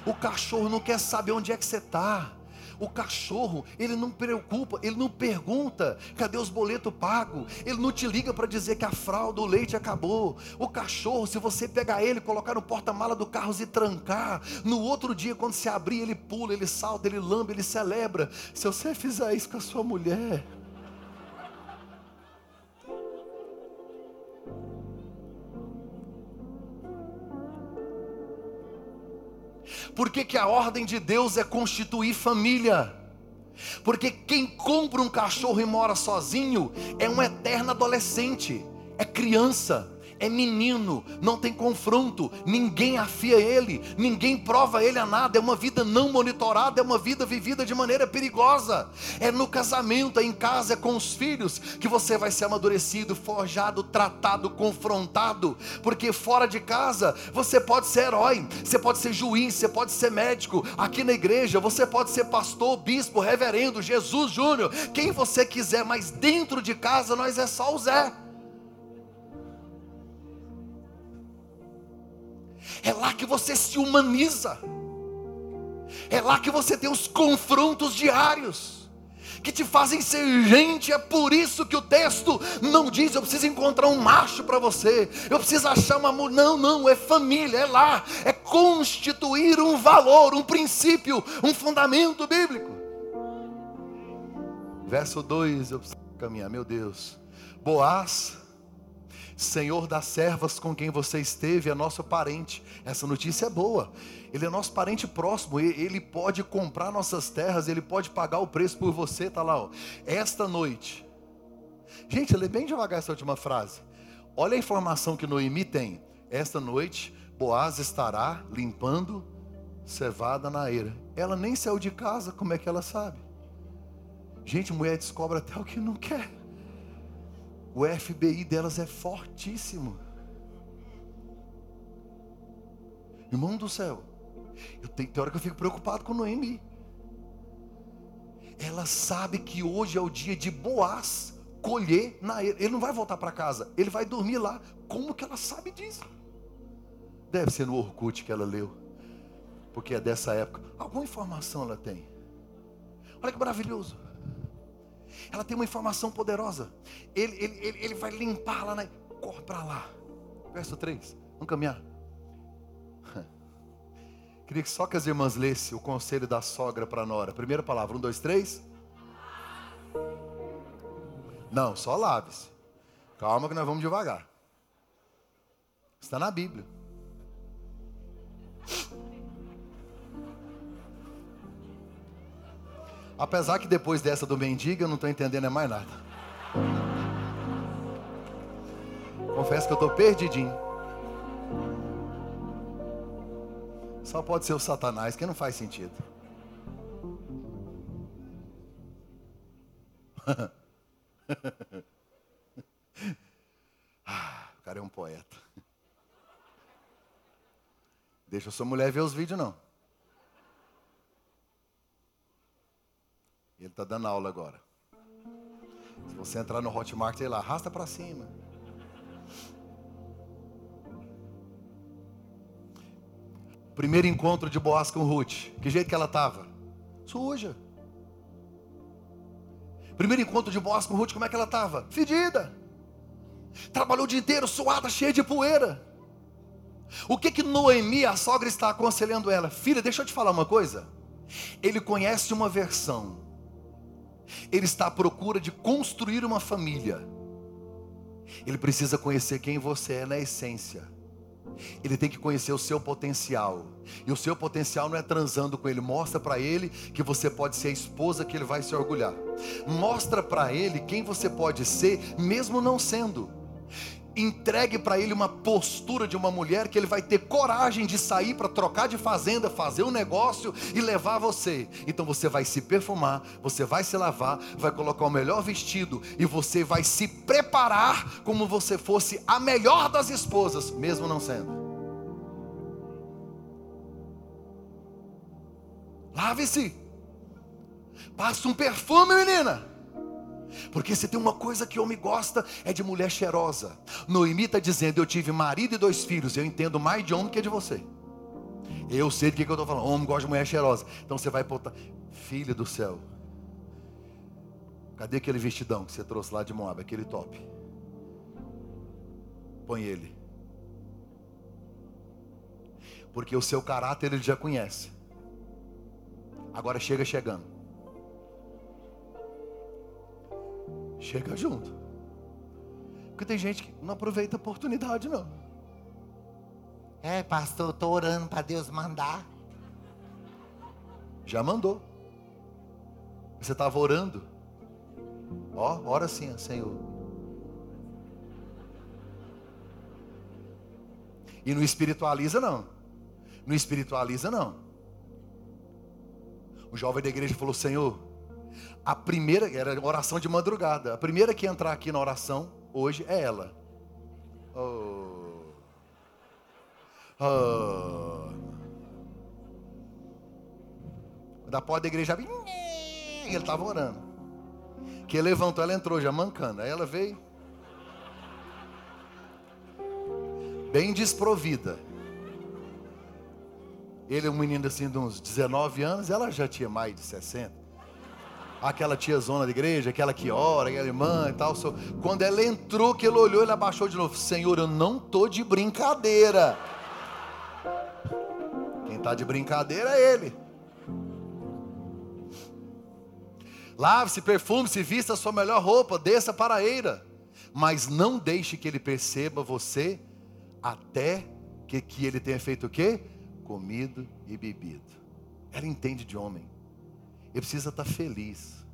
O cachorro não quer saber onde é que você está. O cachorro, ele não preocupa, ele não pergunta, cadê os boletos pagos? Ele não te liga para dizer que a fralda, o leite acabou. O cachorro, se você pegar ele, colocar no porta-mala do carro e trancar, no outro dia, quando se abrir, ele pula, ele salta, ele lambe, ele celebra. Se você fizer isso com a sua mulher, Por que, que a ordem de Deus é constituir família? Porque quem compra um cachorro e mora sozinho é um eterno adolescente, é criança, é menino, não tem confronto, ninguém afia ele, ninguém prova ele a nada. É uma vida não monitorada, é uma vida vivida de maneira perigosa. É no casamento, é em casa, é com os filhos que você vai ser amadurecido, forjado, tratado, confrontado. Porque fora de casa você pode ser herói, você pode ser juiz, você pode ser médico. Aqui na igreja você pode ser pastor, bispo, reverendo, Jesus Júnior, quem você quiser, mas dentro de casa nós é só o Zé. É lá que você se humaniza. É lá que você tem os confrontos diários que te fazem ser gente. É por isso que o texto não diz: eu preciso encontrar um macho para você, eu preciso achar uma mulher. Não, não, é família, é lá, é constituir um valor, um princípio, um fundamento bíblico. Verso 2, eu preciso caminhar, meu Deus. Boaz Senhor das servas com quem você esteve, é nosso parente. Essa notícia é boa. Ele é nosso parente próximo, ele pode comprar nossas terras, ele pode pagar o preço por você, tá lá, ó. Esta noite. Gente, lê bem devagar essa última frase. Olha a informação que Noemi tem. Esta noite, Boaz estará limpando cevada na eira. Ela nem saiu de casa, como é que ela sabe? Gente, mulher descobre até o que não quer. O FBI delas é fortíssimo. Irmão do céu, eu tenho, tem hora que eu fico preocupado com Noemi. Ela sabe que hoje é o dia de Boaz colher na ele não vai voltar para casa, ele vai dormir lá. Como que ela sabe disso? Deve ser no Orkut que ela leu, porque é dessa época. Alguma informação ela tem. Olha que maravilhoso. Ela tem uma informação poderosa. Ele, ele, ele, ele vai limpar lá, na... corre para lá. Verso 3. Vamos caminhar. Queria que só que as irmãs lessem o conselho da sogra para a nora. Primeira palavra, um, dois, três. Não, só lave-se. Calma que nós vamos devagar. Está na Bíblia. Apesar que depois dessa do mendigo eu não estou entendendo mais nada. Confesso que eu estou perdidinho. Só pode ser o Satanás, que não faz sentido. ah, o cara é um poeta. Deixa sua mulher ver os vídeos, não. Ele está dando aula agora. Se você entrar no Hotmart, sei lá, arrasta para cima. Primeiro encontro de Boaz com Ruth. Que jeito que ela estava? Suja. Primeiro encontro de Boaz com Ruth, como é que ela estava? Fedida. Trabalhou o dia inteiro, suada, cheia de poeira. O que que Noemi, a sogra, está aconselhando ela? Filha, deixa eu te falar uma coisa. Ele conhece uma versão ele está à procura de construir uma família. Ele precisa conhecer quem você é na essência. Ele tem que conhecer o seu potencial. E o seu potencial não é transando com ele. Mostra para ele que você pode ser a esposa que ele vai se orgulhar. Mostra para ele quem você pode ser, mesmo não sendo entregue para ele uma postura de uma mulher que ele vai ter coragem de sair para trocar de fazenda, fazer um negócio e levar você. Então você vai se perfumar, você vai se lavar, vai colocar o melhor vestido e você vai se preparar como você fosse a melhor das esposas, mesmo não sendo. Lave-se. Passa um perfume, menina. Porque se tem uma coisa que homem gosta é de mulher cheirosa. Noemi está dizendo: Eu tive marido e dois filhos. Eu entendo mais de homem que de você. Eu sei do que, que eu estou falando. Homem gosta de mulher cheirosa. Então você vai botar, filha do céu. Cadê aquele vestidão que você trouxe lá de Moab? Aquele top. Põe ele. Porque o seu caráter ele já conhece. Agora chega chegando. Chega junto. Porque tem gente que não aproveita a oportunidade, não. É, pastor, estou orando para Deus mandar. Já mandou. Você estava orando. Ó, ora sim, Senhor. E não espiritualiza, não. Não espiritualiza, não. O jovem da igreja falou: Senhor, a primeira, era oração de madrugada, a primeira que entrar aqui na oração hoje é ela. Oh. Oh. Da porta da igreja, ele estava orando. Que levantou, ela entrou já mancando. Aí ela veio. Bem desprovida. Ele é um menino assim de uns 19 anos, ela já tinha mais de 60. Aquela tia zona da igreja, aquela que ora, aquela irmã e tal. Quando ela entrou, que ele olhou, ele abaixou de novo. Senhor, eu não tô de brincadeira. Quem está de brincadeira é ele. Lave-se, perfume-se, vista a sua melhor roupa, desça para a eira. Mas não deixe que ele perceba você até que, que ele tenha feito o quê? Comido e bebido. Ela entende de homem. Ele precisa estar feliz.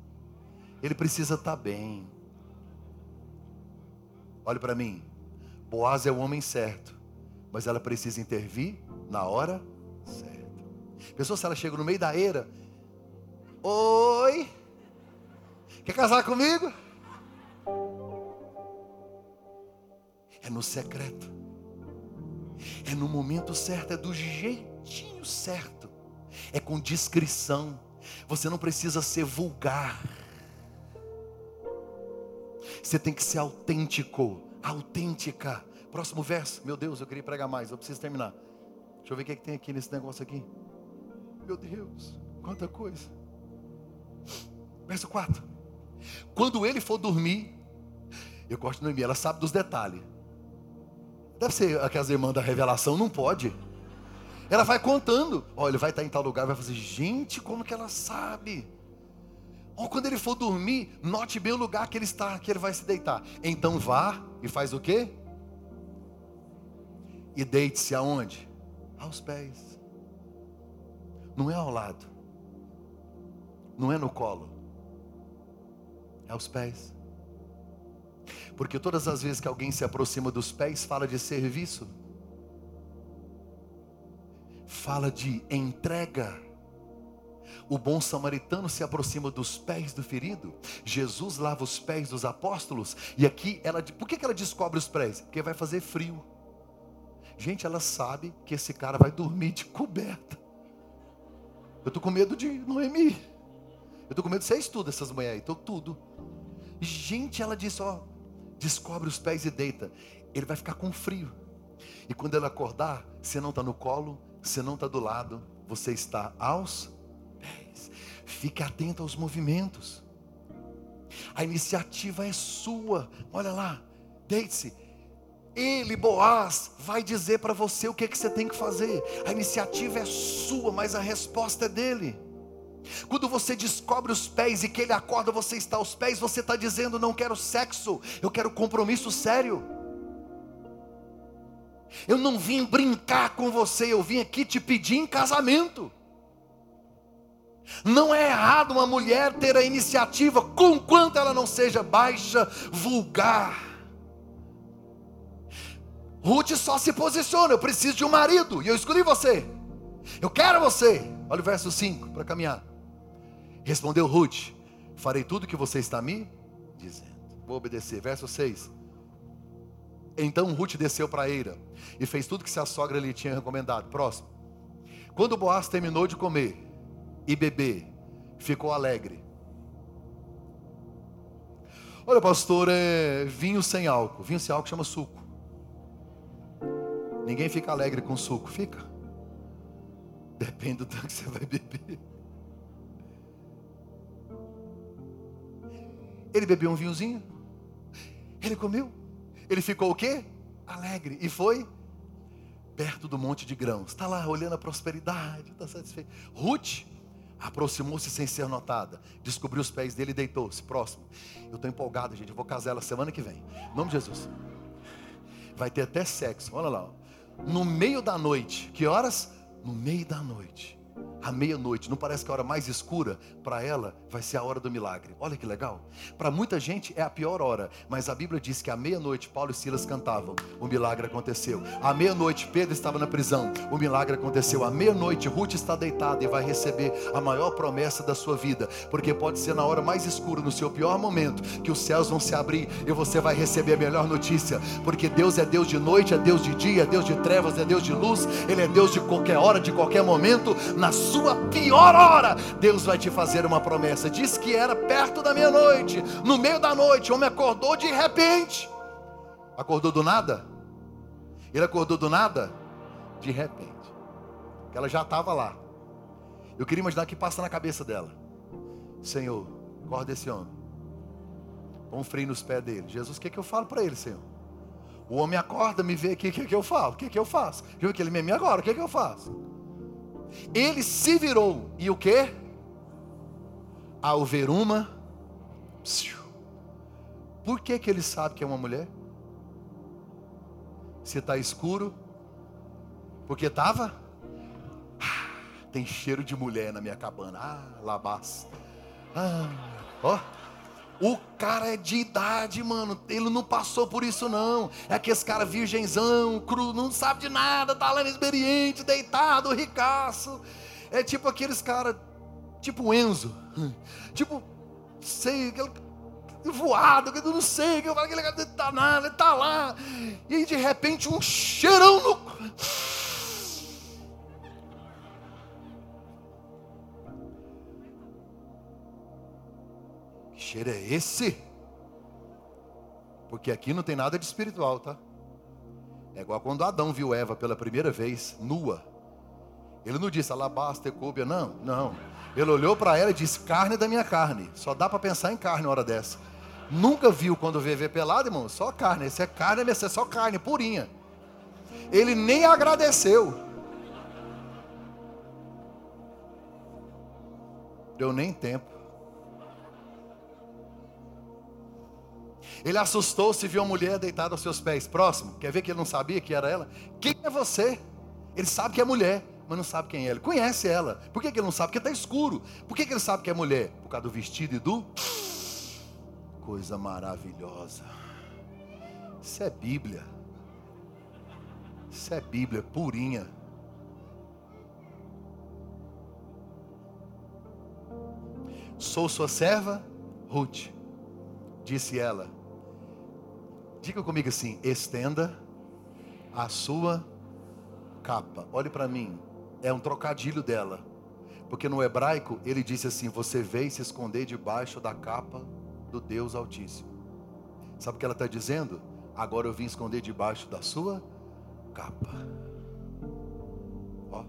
Ele precisa estar bem. Olhe para mim. Boaz é o homem certo. Mas ela precisa intervir na hora certa. Pessoa, se ela chega no meio da eira. Oi. Quer casar comigo? É no secreto. É no momento certo, é do jeitinho certo. É com discrição. Você não precisa ser vulgar. Você tem que ser autêntico, autêntica. Próximo verso. Meu Deus, eu queria pregar mais, eu preciso terminar. Deixa eu ver o que, é que tem aqui nesse negócio aqui. Meu Deus, quanta coisa. Verso 4. Quando ele for dormir, eu gosto de Noemi, ela sabe dos detalhes. Deve ser aquelas irmãs da revelação, não pode. Ela vai contando. Olha, ele vai estar em tal lugar, vai fazer, gente, como que ela sabe? Ou quando ele for dormir, note bem o lugar que ele está, que ele vai se deitar. Então vá e faz o quê? E deite-se aonde? Aos pés. Não é ao lado. Não é no colo é aos pés. Porque todas as vezes que alguém se aproxima dos pés, fala de serviço, fala de entrega. O bom samaritano se aproxima dos pés do ferido. Jesus lava os pés dos apóstolos. E aqui ela, por que ela descobre os pés? Porque vai fazer frio. Gente, ela sabe que esse cara vai dormir de coberta. Eu estou com medo de Noemi. Eu estou com medo de você estuda essas manhãs estou tudo. Gente, ela disse: Ó, descobre os pés e deita. Ele vai ficar com frio. E quando ele acordar, você não está no colo, você não está do lado, você está aos pés. Fique atento aos movimentos. A iniciativa é sua. Olha lá, deite-se. Ele, Boaz, vai dizer para você o que, é que você tem que fazer. A iniciativa é sua, mas a resposta é dele. Quando você descobre os pés e que ele acorda, você está aos pés, você está dizendo: não quero sexo, eu quero compromisso sério. Eu não vim brincar com você, eu vim aqui te pedir em casamento. Não é errado uma mulher ter a iniciativa, conquanto ela não seja baixa, vulgar. Ruth só se posiciona, eu preciso de um marido, e eu escolhi você. Eu quero você. Olha o verso 5 para caminhar. Respondeu Ruth: Farei tudo o que você está me dizendo. Vou obedecer. Verso 6. Então Ruth desceu para eira e fez tudo que sua sogra lhe tinha recomendado. Próximo. Quando Boaz terminou de comer e beber, ficou alegre. Olha, pastor, é vinho sem álcool. Vinho sem álcool chama suco. Ninguém fica alegre com suco, fica? Depende do tanto que você vai beber. Ele bebeu um vinhozinho. Ele comeu. Ele ficou o quê? Alegre. E foi perto do monte de grãos. Está lá olhando a prosperidade, está satisfeito. Ruth aproximou-se sem ser notada. Descobriu os pés dele e deitou-se. Próximo. Eu estou empolgado, gente. Eu vou casar ela semana que vem. Em nome de Jesus. Vai ter até sexo. Olha lá. No meio da noite. Que horas? No meio da noite. À meia-noite, não parece que a hora mais escura? Para ela vai ser a hora do milagre. Olha que legal. Para muita gente é a pior hora, mas a Bíblia diz que à meia-noite Paulo e Silas cantavam, o milagre aconteceu. À meia-noite Pedro estava na prisão, o milagre aconteceu. À meia-noite Ruth está deitada e vai receber a maior promessa da sua vida, porque pode ser na hora mais escura, no seu pior momento, que os céus vão se abrir e você vai receber a melhor notícia, porque Deus é Deus de noite, é Deus de dia, é Deus de trevas, é Deus de luz, Ele é Deus de qualquer hora, de qualquer momento, na sua pior hora, Deus vai te fazer uma promessa. Diz que era perto da meia-noite, no meio da noite, o homem acordou de repente. Acordou do nada? Ele acordou do nada? De repente. Que ela já estava lá. Eu queria imaginar o que passa na cabeça dela. Senhor, acorda esse homem. Põe um freio nos pés dele. Jesus, o que, é que eu falo para ele, Senhor? O homem acorda, me vê aqui, o que, é que eu falo? O que, é que eu faço? Viu que ele me agora, o que, que eu faço? Ele se virou. E o que? Ao ver uma. Por que, que ele sabe que é uma mulher? Se está escuro. Porque estava. Ah, tem cheiro de mulher na minha cabana. Ah, labás. Ah, ó. O cara é de idade, mano. Ele não passou por isso, não. É aquele cara virgenzão, cru, não sabe de nada, tá lá inexperiente, deitado, ricaço. É tipo aqueles caras, tipo Enzo. Tipo, sei, aquele voado, que eu não sei, que eu falo, aquele cara tá nada, ele tá lá. E aí de repente um cheirão no. Cheiro é esse? Porque aqui não tem nada de espiritual, tá? É igual quando Adão viu Eva pela primeira vez, nua. Ele não disse alabasta, cúbia, não, não. Ele olhou para ela e disse: carne da minha carne. Só dá para pensar em carne na hora dessa. Nunca viu quando vê ver pelado, irmão? Só carne. Esse é carne, esse é só carne, purinha. Ele nem agradeceu. Deu nem tempo. Ele assustou-se viu a mulher deitada aos seus pés. Próximo, quer ver que ele não sabia que era ela? Quem é você? Ele sabe que é mulher, mas não sabe quem é ela. Conhece ela. Por que, que ele não sabe? Porque está escuro. Por que, que ele sabe que é mulher? Por causa do vestido e do. Coisa maravilhosa. Isso é Bíblia. Isso é Bíblia purinha. Sou sua serva, Ruth, disse ela. Diga comigo assim: estenda a sua capa. Olhe para mim, é um trocadilho dela. Porque no hebraico ele disse assim: Você veio se esconder debaixo da capa do Deus Altíssimo. Sabe o que ela está dizendo? Agora eu vim esconder debaixo da sua capa. Ó.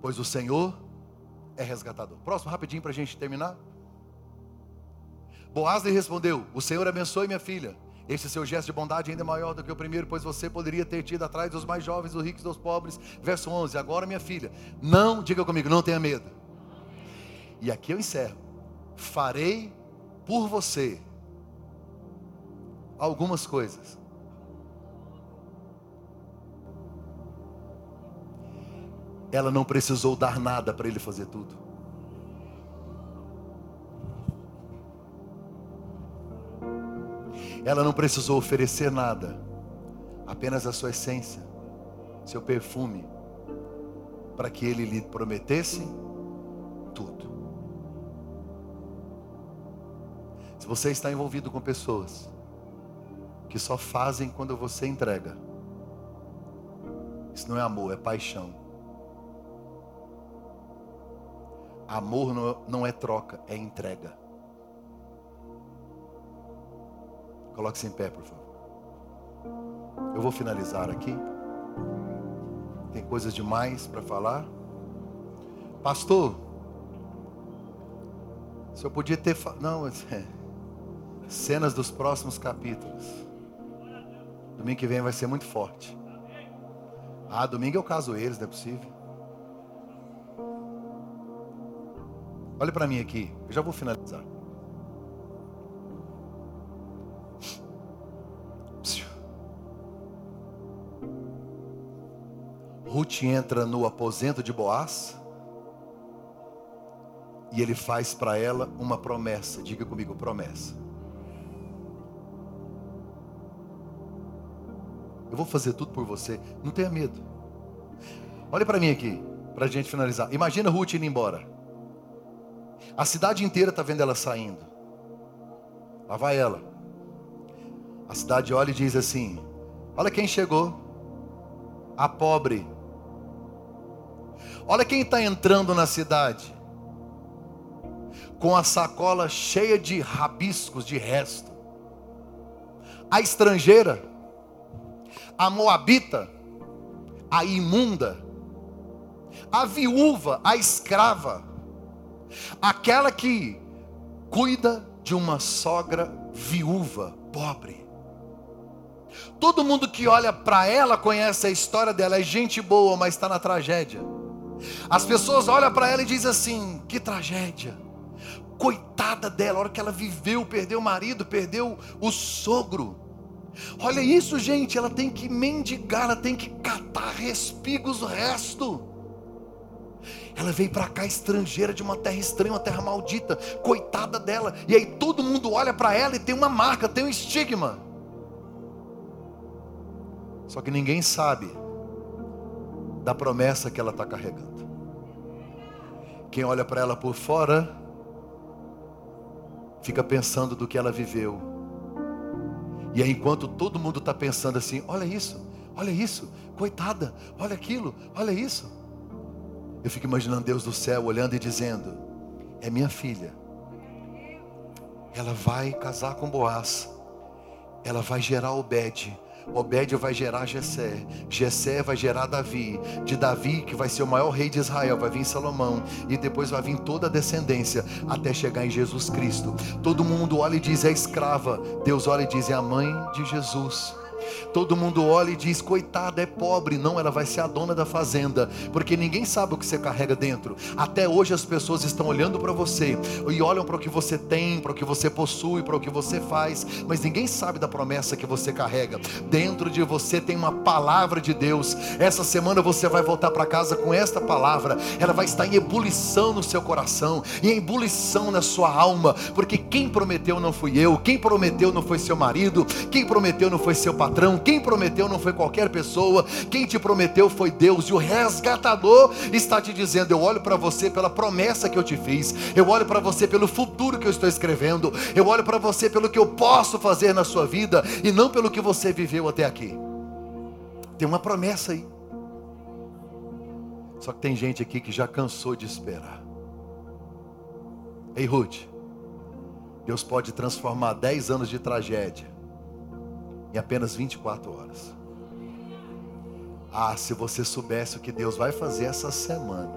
Pois o Senhor é resgatador. Próximo, rapidinho para a gente terminar. Boaz lhe respondeu: O Senhor abençoe minha filha. Este seu gesto de bondade ainda é maior do que o primeiro, pois você poderia ter tido atrás dos mais jovens, dos ricos, dos pobres. Verso 11: Agora, minha filha, não, diga comigo, não tenha medo. E aqui eu encerro. Farei por você algumas coisas. Ela não precisou dar nada para ele fazer tudo. Ela não precisou oferecer nada, apenas a sua essência, seu perfume, para que ele lhe prometesse tudo. Se você está envolvido com pessoas que só fazem quando você entrega, isso não é amor, é paixão. Amor não é troca, é entrega. Coloque-se em pé, por favor. Eu vou finalizar aqui. Tem coisas demais para falar. Pastor, se eu podia ter. Fa... Não, é... cenas dos próximos capítulos. Domingo que vem vai ser muito forte. Ah, domingo eu caso eles, não é possível. Olhe para mim aqui, eu já vou finalizar. Ruth entra no aposento de Boaz e ele faz para ela uma promessa. Diga comigo, promessa. Eu vou fazer tudo por você. Não tenha medo. Olha para mim aqui, para a gente finalizar. Imagina Ruth indo embora. A cidade inteira está vendo ela saindo. Lá vai ela. A cidade olha e diz assim: Olha quem chegou. A pobre. Olha quem está entrando na cidade com a sacola cheia de rabiscos de resto. A estrangeira, a moabita, a imunda, a viúva, a escrava, aquela que cuida de uma sogra viúva, pobre. Todo mundo que olha para ela conhece a história dela, é gente boa, mas está na tragédia. As pessoas olham para ela e dizem assim: que tragédia. Coitada dela, a hora que ela viveu, perdeu o marido, perdeu o sogro. Olha isso, gente, ela tem que mendigar, ela tem que catar respigos o resto. Ela veio para cá estrangeira de uma terra estranha, uma terra maldita, coitada dela. E aí todo mundo olha para ela e tem uma marca, tem um estigma. Só que ninguém sabe da promessa que ela está carregando. Quem olha para ela por fora fica pensando do que ela viveu. E aí, enquanto todo mundo está pensando assim: olha isso, olha isso, coitada, olha aquilo, olha isso. Eu fico imaginando Deus do céu olhando e dizendo: é minha filha. Ela vai casar com Boaz. Ela vai gerar Obed. Obed vai gerar Jessé, Jessé vai gerar Davi, de Davi que vai ser o maior rei de Israel, vai vir Salomão e depois vai vir toda a descendência até chegar em Jesus Cristo. Todo mundo olha e diz é escrava, Deus olha e diz é a mãe de Jesus. Todo mundo olha e diz: coitada, é pobre. Não, ela vai ser a dona da fazenda, porque ninguém sabe o que você carrega dentro. Até hoje as pessoas estão olhando para você e olham para o que você tem, para o que você possui, para o que você faz, mas ninguém sabe da promessa que você carrega. Dentro de você tem uma palavra de Deus. Essa semana você vai voltar para casa com esta palavra. Ela vai estar em ebulição no seu coração e em ebulição na sua alma, porque quem prometeu não fui eu, quem prometeu não foi seu marido, quem prometeu não foi seu patrão patrão. Quem prometeu não foi qualquer pessoa. Quem te prometeu foi Deus. E o resgatador está te dizendo: Eu olho para você pela promessa que eu te fiz. Eu olho para você pelo futuro que eu estou escrevendo. Eu olho para você pelo que eu posso fazer na sua vida e não pelo que você viveu até aqui. Tem uma promessa aí. Só que tem gente aqui que já cansou de esperar. Ei, Ruth. Deus pode transformar 10 anos de tragédia em apenas 24 horas. Ah, se você soubesse o que Deus vai fazer essa semana.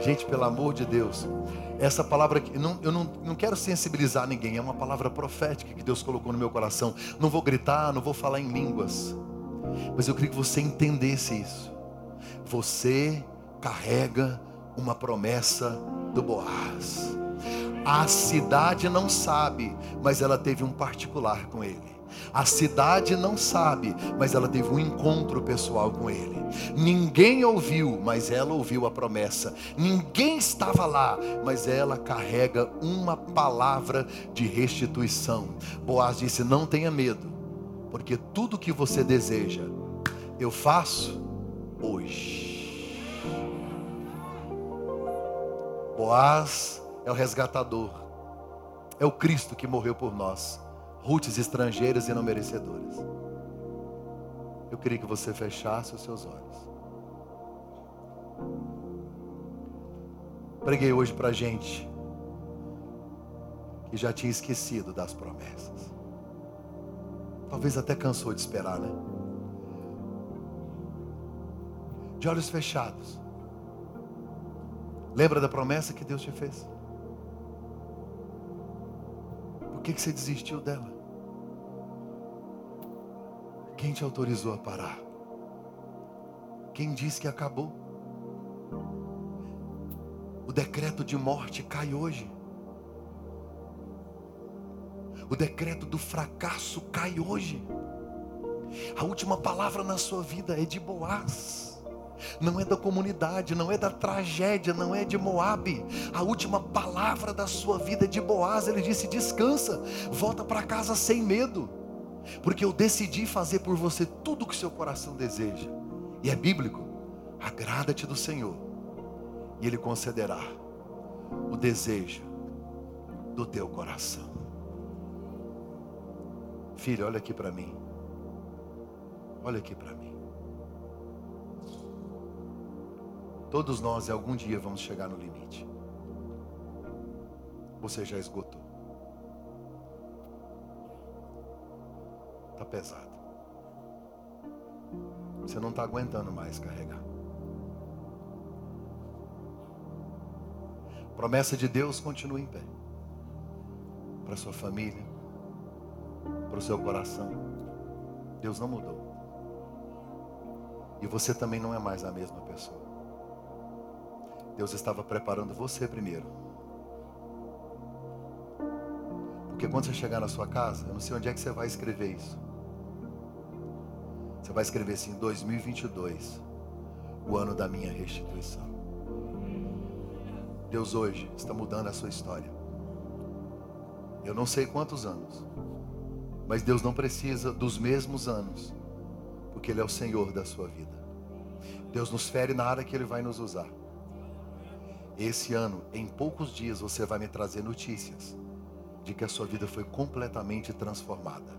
Gente, pelo amor de Deus, essa palavra, não, eu não, não quero sensibilizar ninguém, é uma palavra profética que Deus colocou no meu coração. Não vou gritar, não vou falar em línguas, mas eu queria que você entendesse isso. Você carrega uma promessa do Boaz. A cidade não sabe, mas ela teve um particular com ele. A cidade não sabe, mas ela teve um encontro pessoal com ele. Ninguém ouviu, mas ela ouviu a promessa. Ninguém estava lá, mas ela carrega uma palavra de restituição. Boaz disse: Não tenha medo, porque tudo que você deseja, eu faço hoje. Boaz é o resgatador, é o Cristo que morreu por nós. Rutes estrangeiras e não merecedoras. Eu queria que você fechasse os seus olhos. Preguei hoje para gente que já tinha esquecido das promessas. Talvez até cansou de esperar, né? De olhos fechados. Lembra da promessa que Deus te fez? Que, que você desistiu dela? Quem te autorizou a parar? Quem disse que acabou? O decreto de morte cai hoje. O decreto do fracasso cai hoje. A última palavra na sua vida é de Boaz. Não é da comunidade, não é da tragédia, não é de Moabe. A última palavra da sua vida é de Boaz. Ele disse: descansa, volta para casa sem medo, porque eu decidi fazer por você tudo o que seu coração deseja. E é bíblico. Agrada-te do Senhor, e Ele concederá o desejo do teu coração. Filho, olha aqui para mim. Olha aqui para mim. Todos nós, em algum dia, vamos chegar no limite. Você já esgotou. Está pesado. Você não está aguentando mais carregar. Promessa de Deus continua em pé. Para sua família, para o seu coração. Deus não mudou. E você também não é mais a mesma. Deus estava preparando você primeiro. Porque quando você chegar na sua casa, eu não sei onde é que você vai escrever isso. Você vai escrever assim: 2022, o ano da minha restituição. Deus hoje está mudando a sua história. Eu não sei quantos anos, mas Deus não precisa dos mesmos anos, porque Ele é o Senhor da sua vida. Deus nos fere na área que Ele vai nos usar. Esse ano, em poucos dias, você vai me trazer notícias de que a sua vida foi completamente transformada.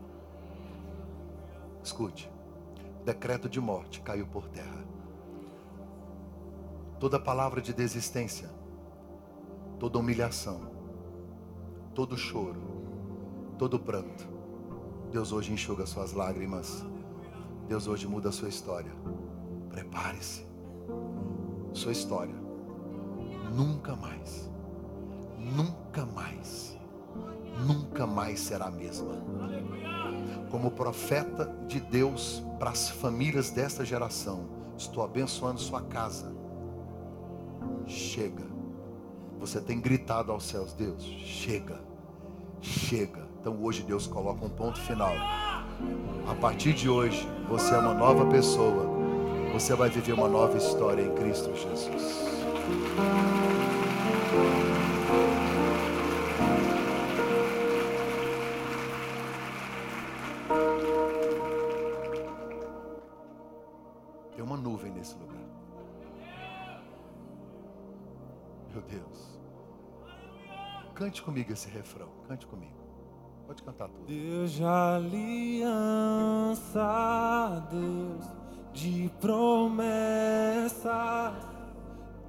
Escute, decreto de morte caiu por terra. Toda palavra de desistência, toda humilhação, todo choro, todo pranto, Deus hoje enxuga suas lágrimas. Deus hoje muda a sua história. Prepare-se. Sua história nunca mais, nunca mais, nunca mais será a mesma. Como profeta de Deus para as famílias desta geração, estou abençoando sua casa. Chega. Você tem gritado aos céus, Deus, chega, chega. Então hoje Deus coloca um ponto final. A partir de hoje, você é uma nova pessoa. Você vai viver uma nova história em Cristo Jesus. Tem uma nuvem nesse lugar. Meu Deus. Cante comigo esse refrão. Cante comigo. Pode cantar tudo. Deus de aliança, Deus de promessa,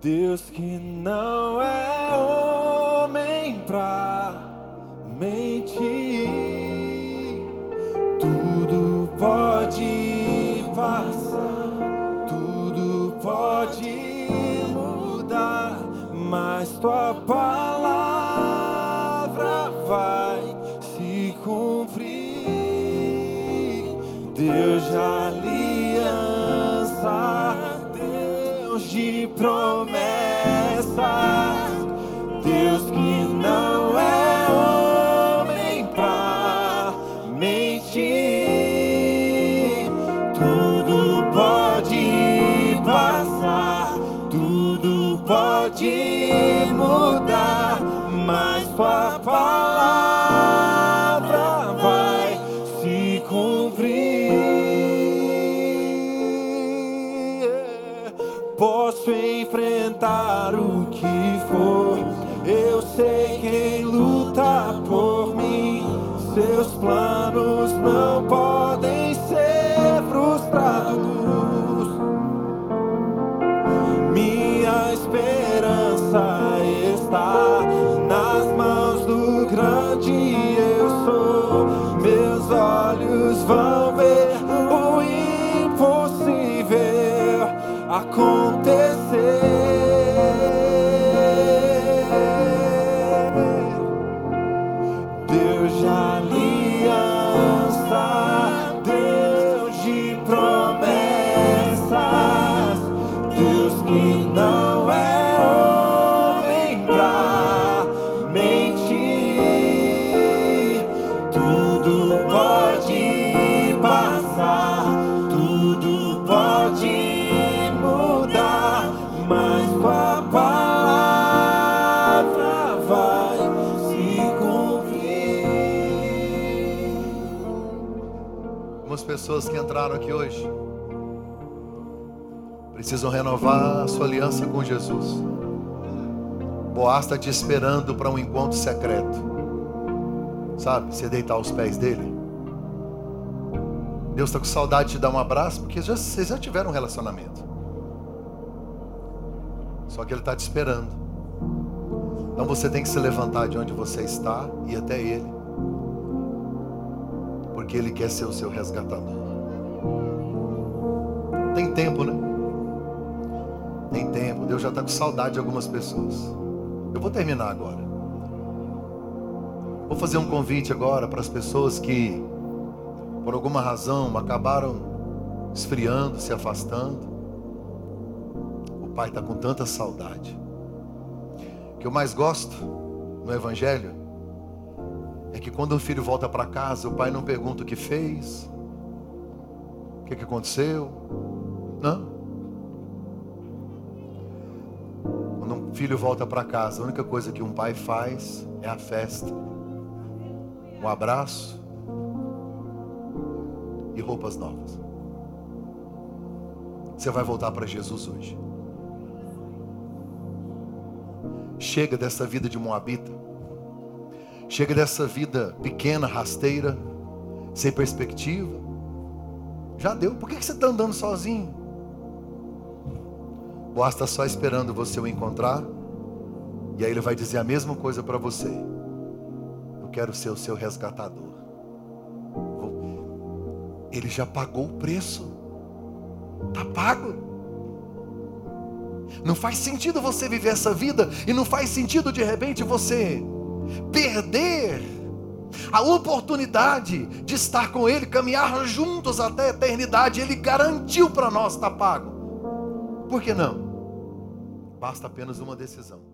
Deus que não é homem pra mentir, acontecer. Pessoas que entraram aqui hoje precisam renovar a sua aliança com Jesus. Boaz está te esperando para um encontro secreto. Sabe? Você deitar aos pés dele. Deus está com saudade de te dar um abraço, porque já, vocês já tiveram um relacionamento. Só que Ele está te esperando. Então você tem que se levantar de onde você está e até Ele. Porque Ele quer ser o seu resgatador. Tem tempo, né? Tem tempo. Deus já está com saudade de algumas pessoas. Eu vou terminar agora. Vou fazer um convite agora para as pessoas que, por alguma razão, acabaram esfriando, se afastando. O pai está com tanta saudade. O que eu mais gosto no Evangelho é que quando o filho volta para casa, o pai não pergunta o que fez, o que, que aconteceu. Não. Quando um filho volta para casa, a única coisa que um pai faz é a festa. Um abraço e roupas novas. Você vai voltar para Jesus hoje. Chega dessa vida de Moabita. Chega dessa vida pequena, rasteira, sem perspectiva. Já deu. Por que você está andando sozinho? Boaz está só esperando você o encontrar. E aí ele vai dizer a mesma coisa para você. Eu quero ser o seu resgatador. Ele já pagou o preço. Está pago. Não faz sentido você viver essa vida e não faz sentido de repente você perder a oportunidade de estar com Ele, caminhar juntos até a eternidade. Ele garantiu para nós, está pago. Por que não? Basta apenas uma decisão.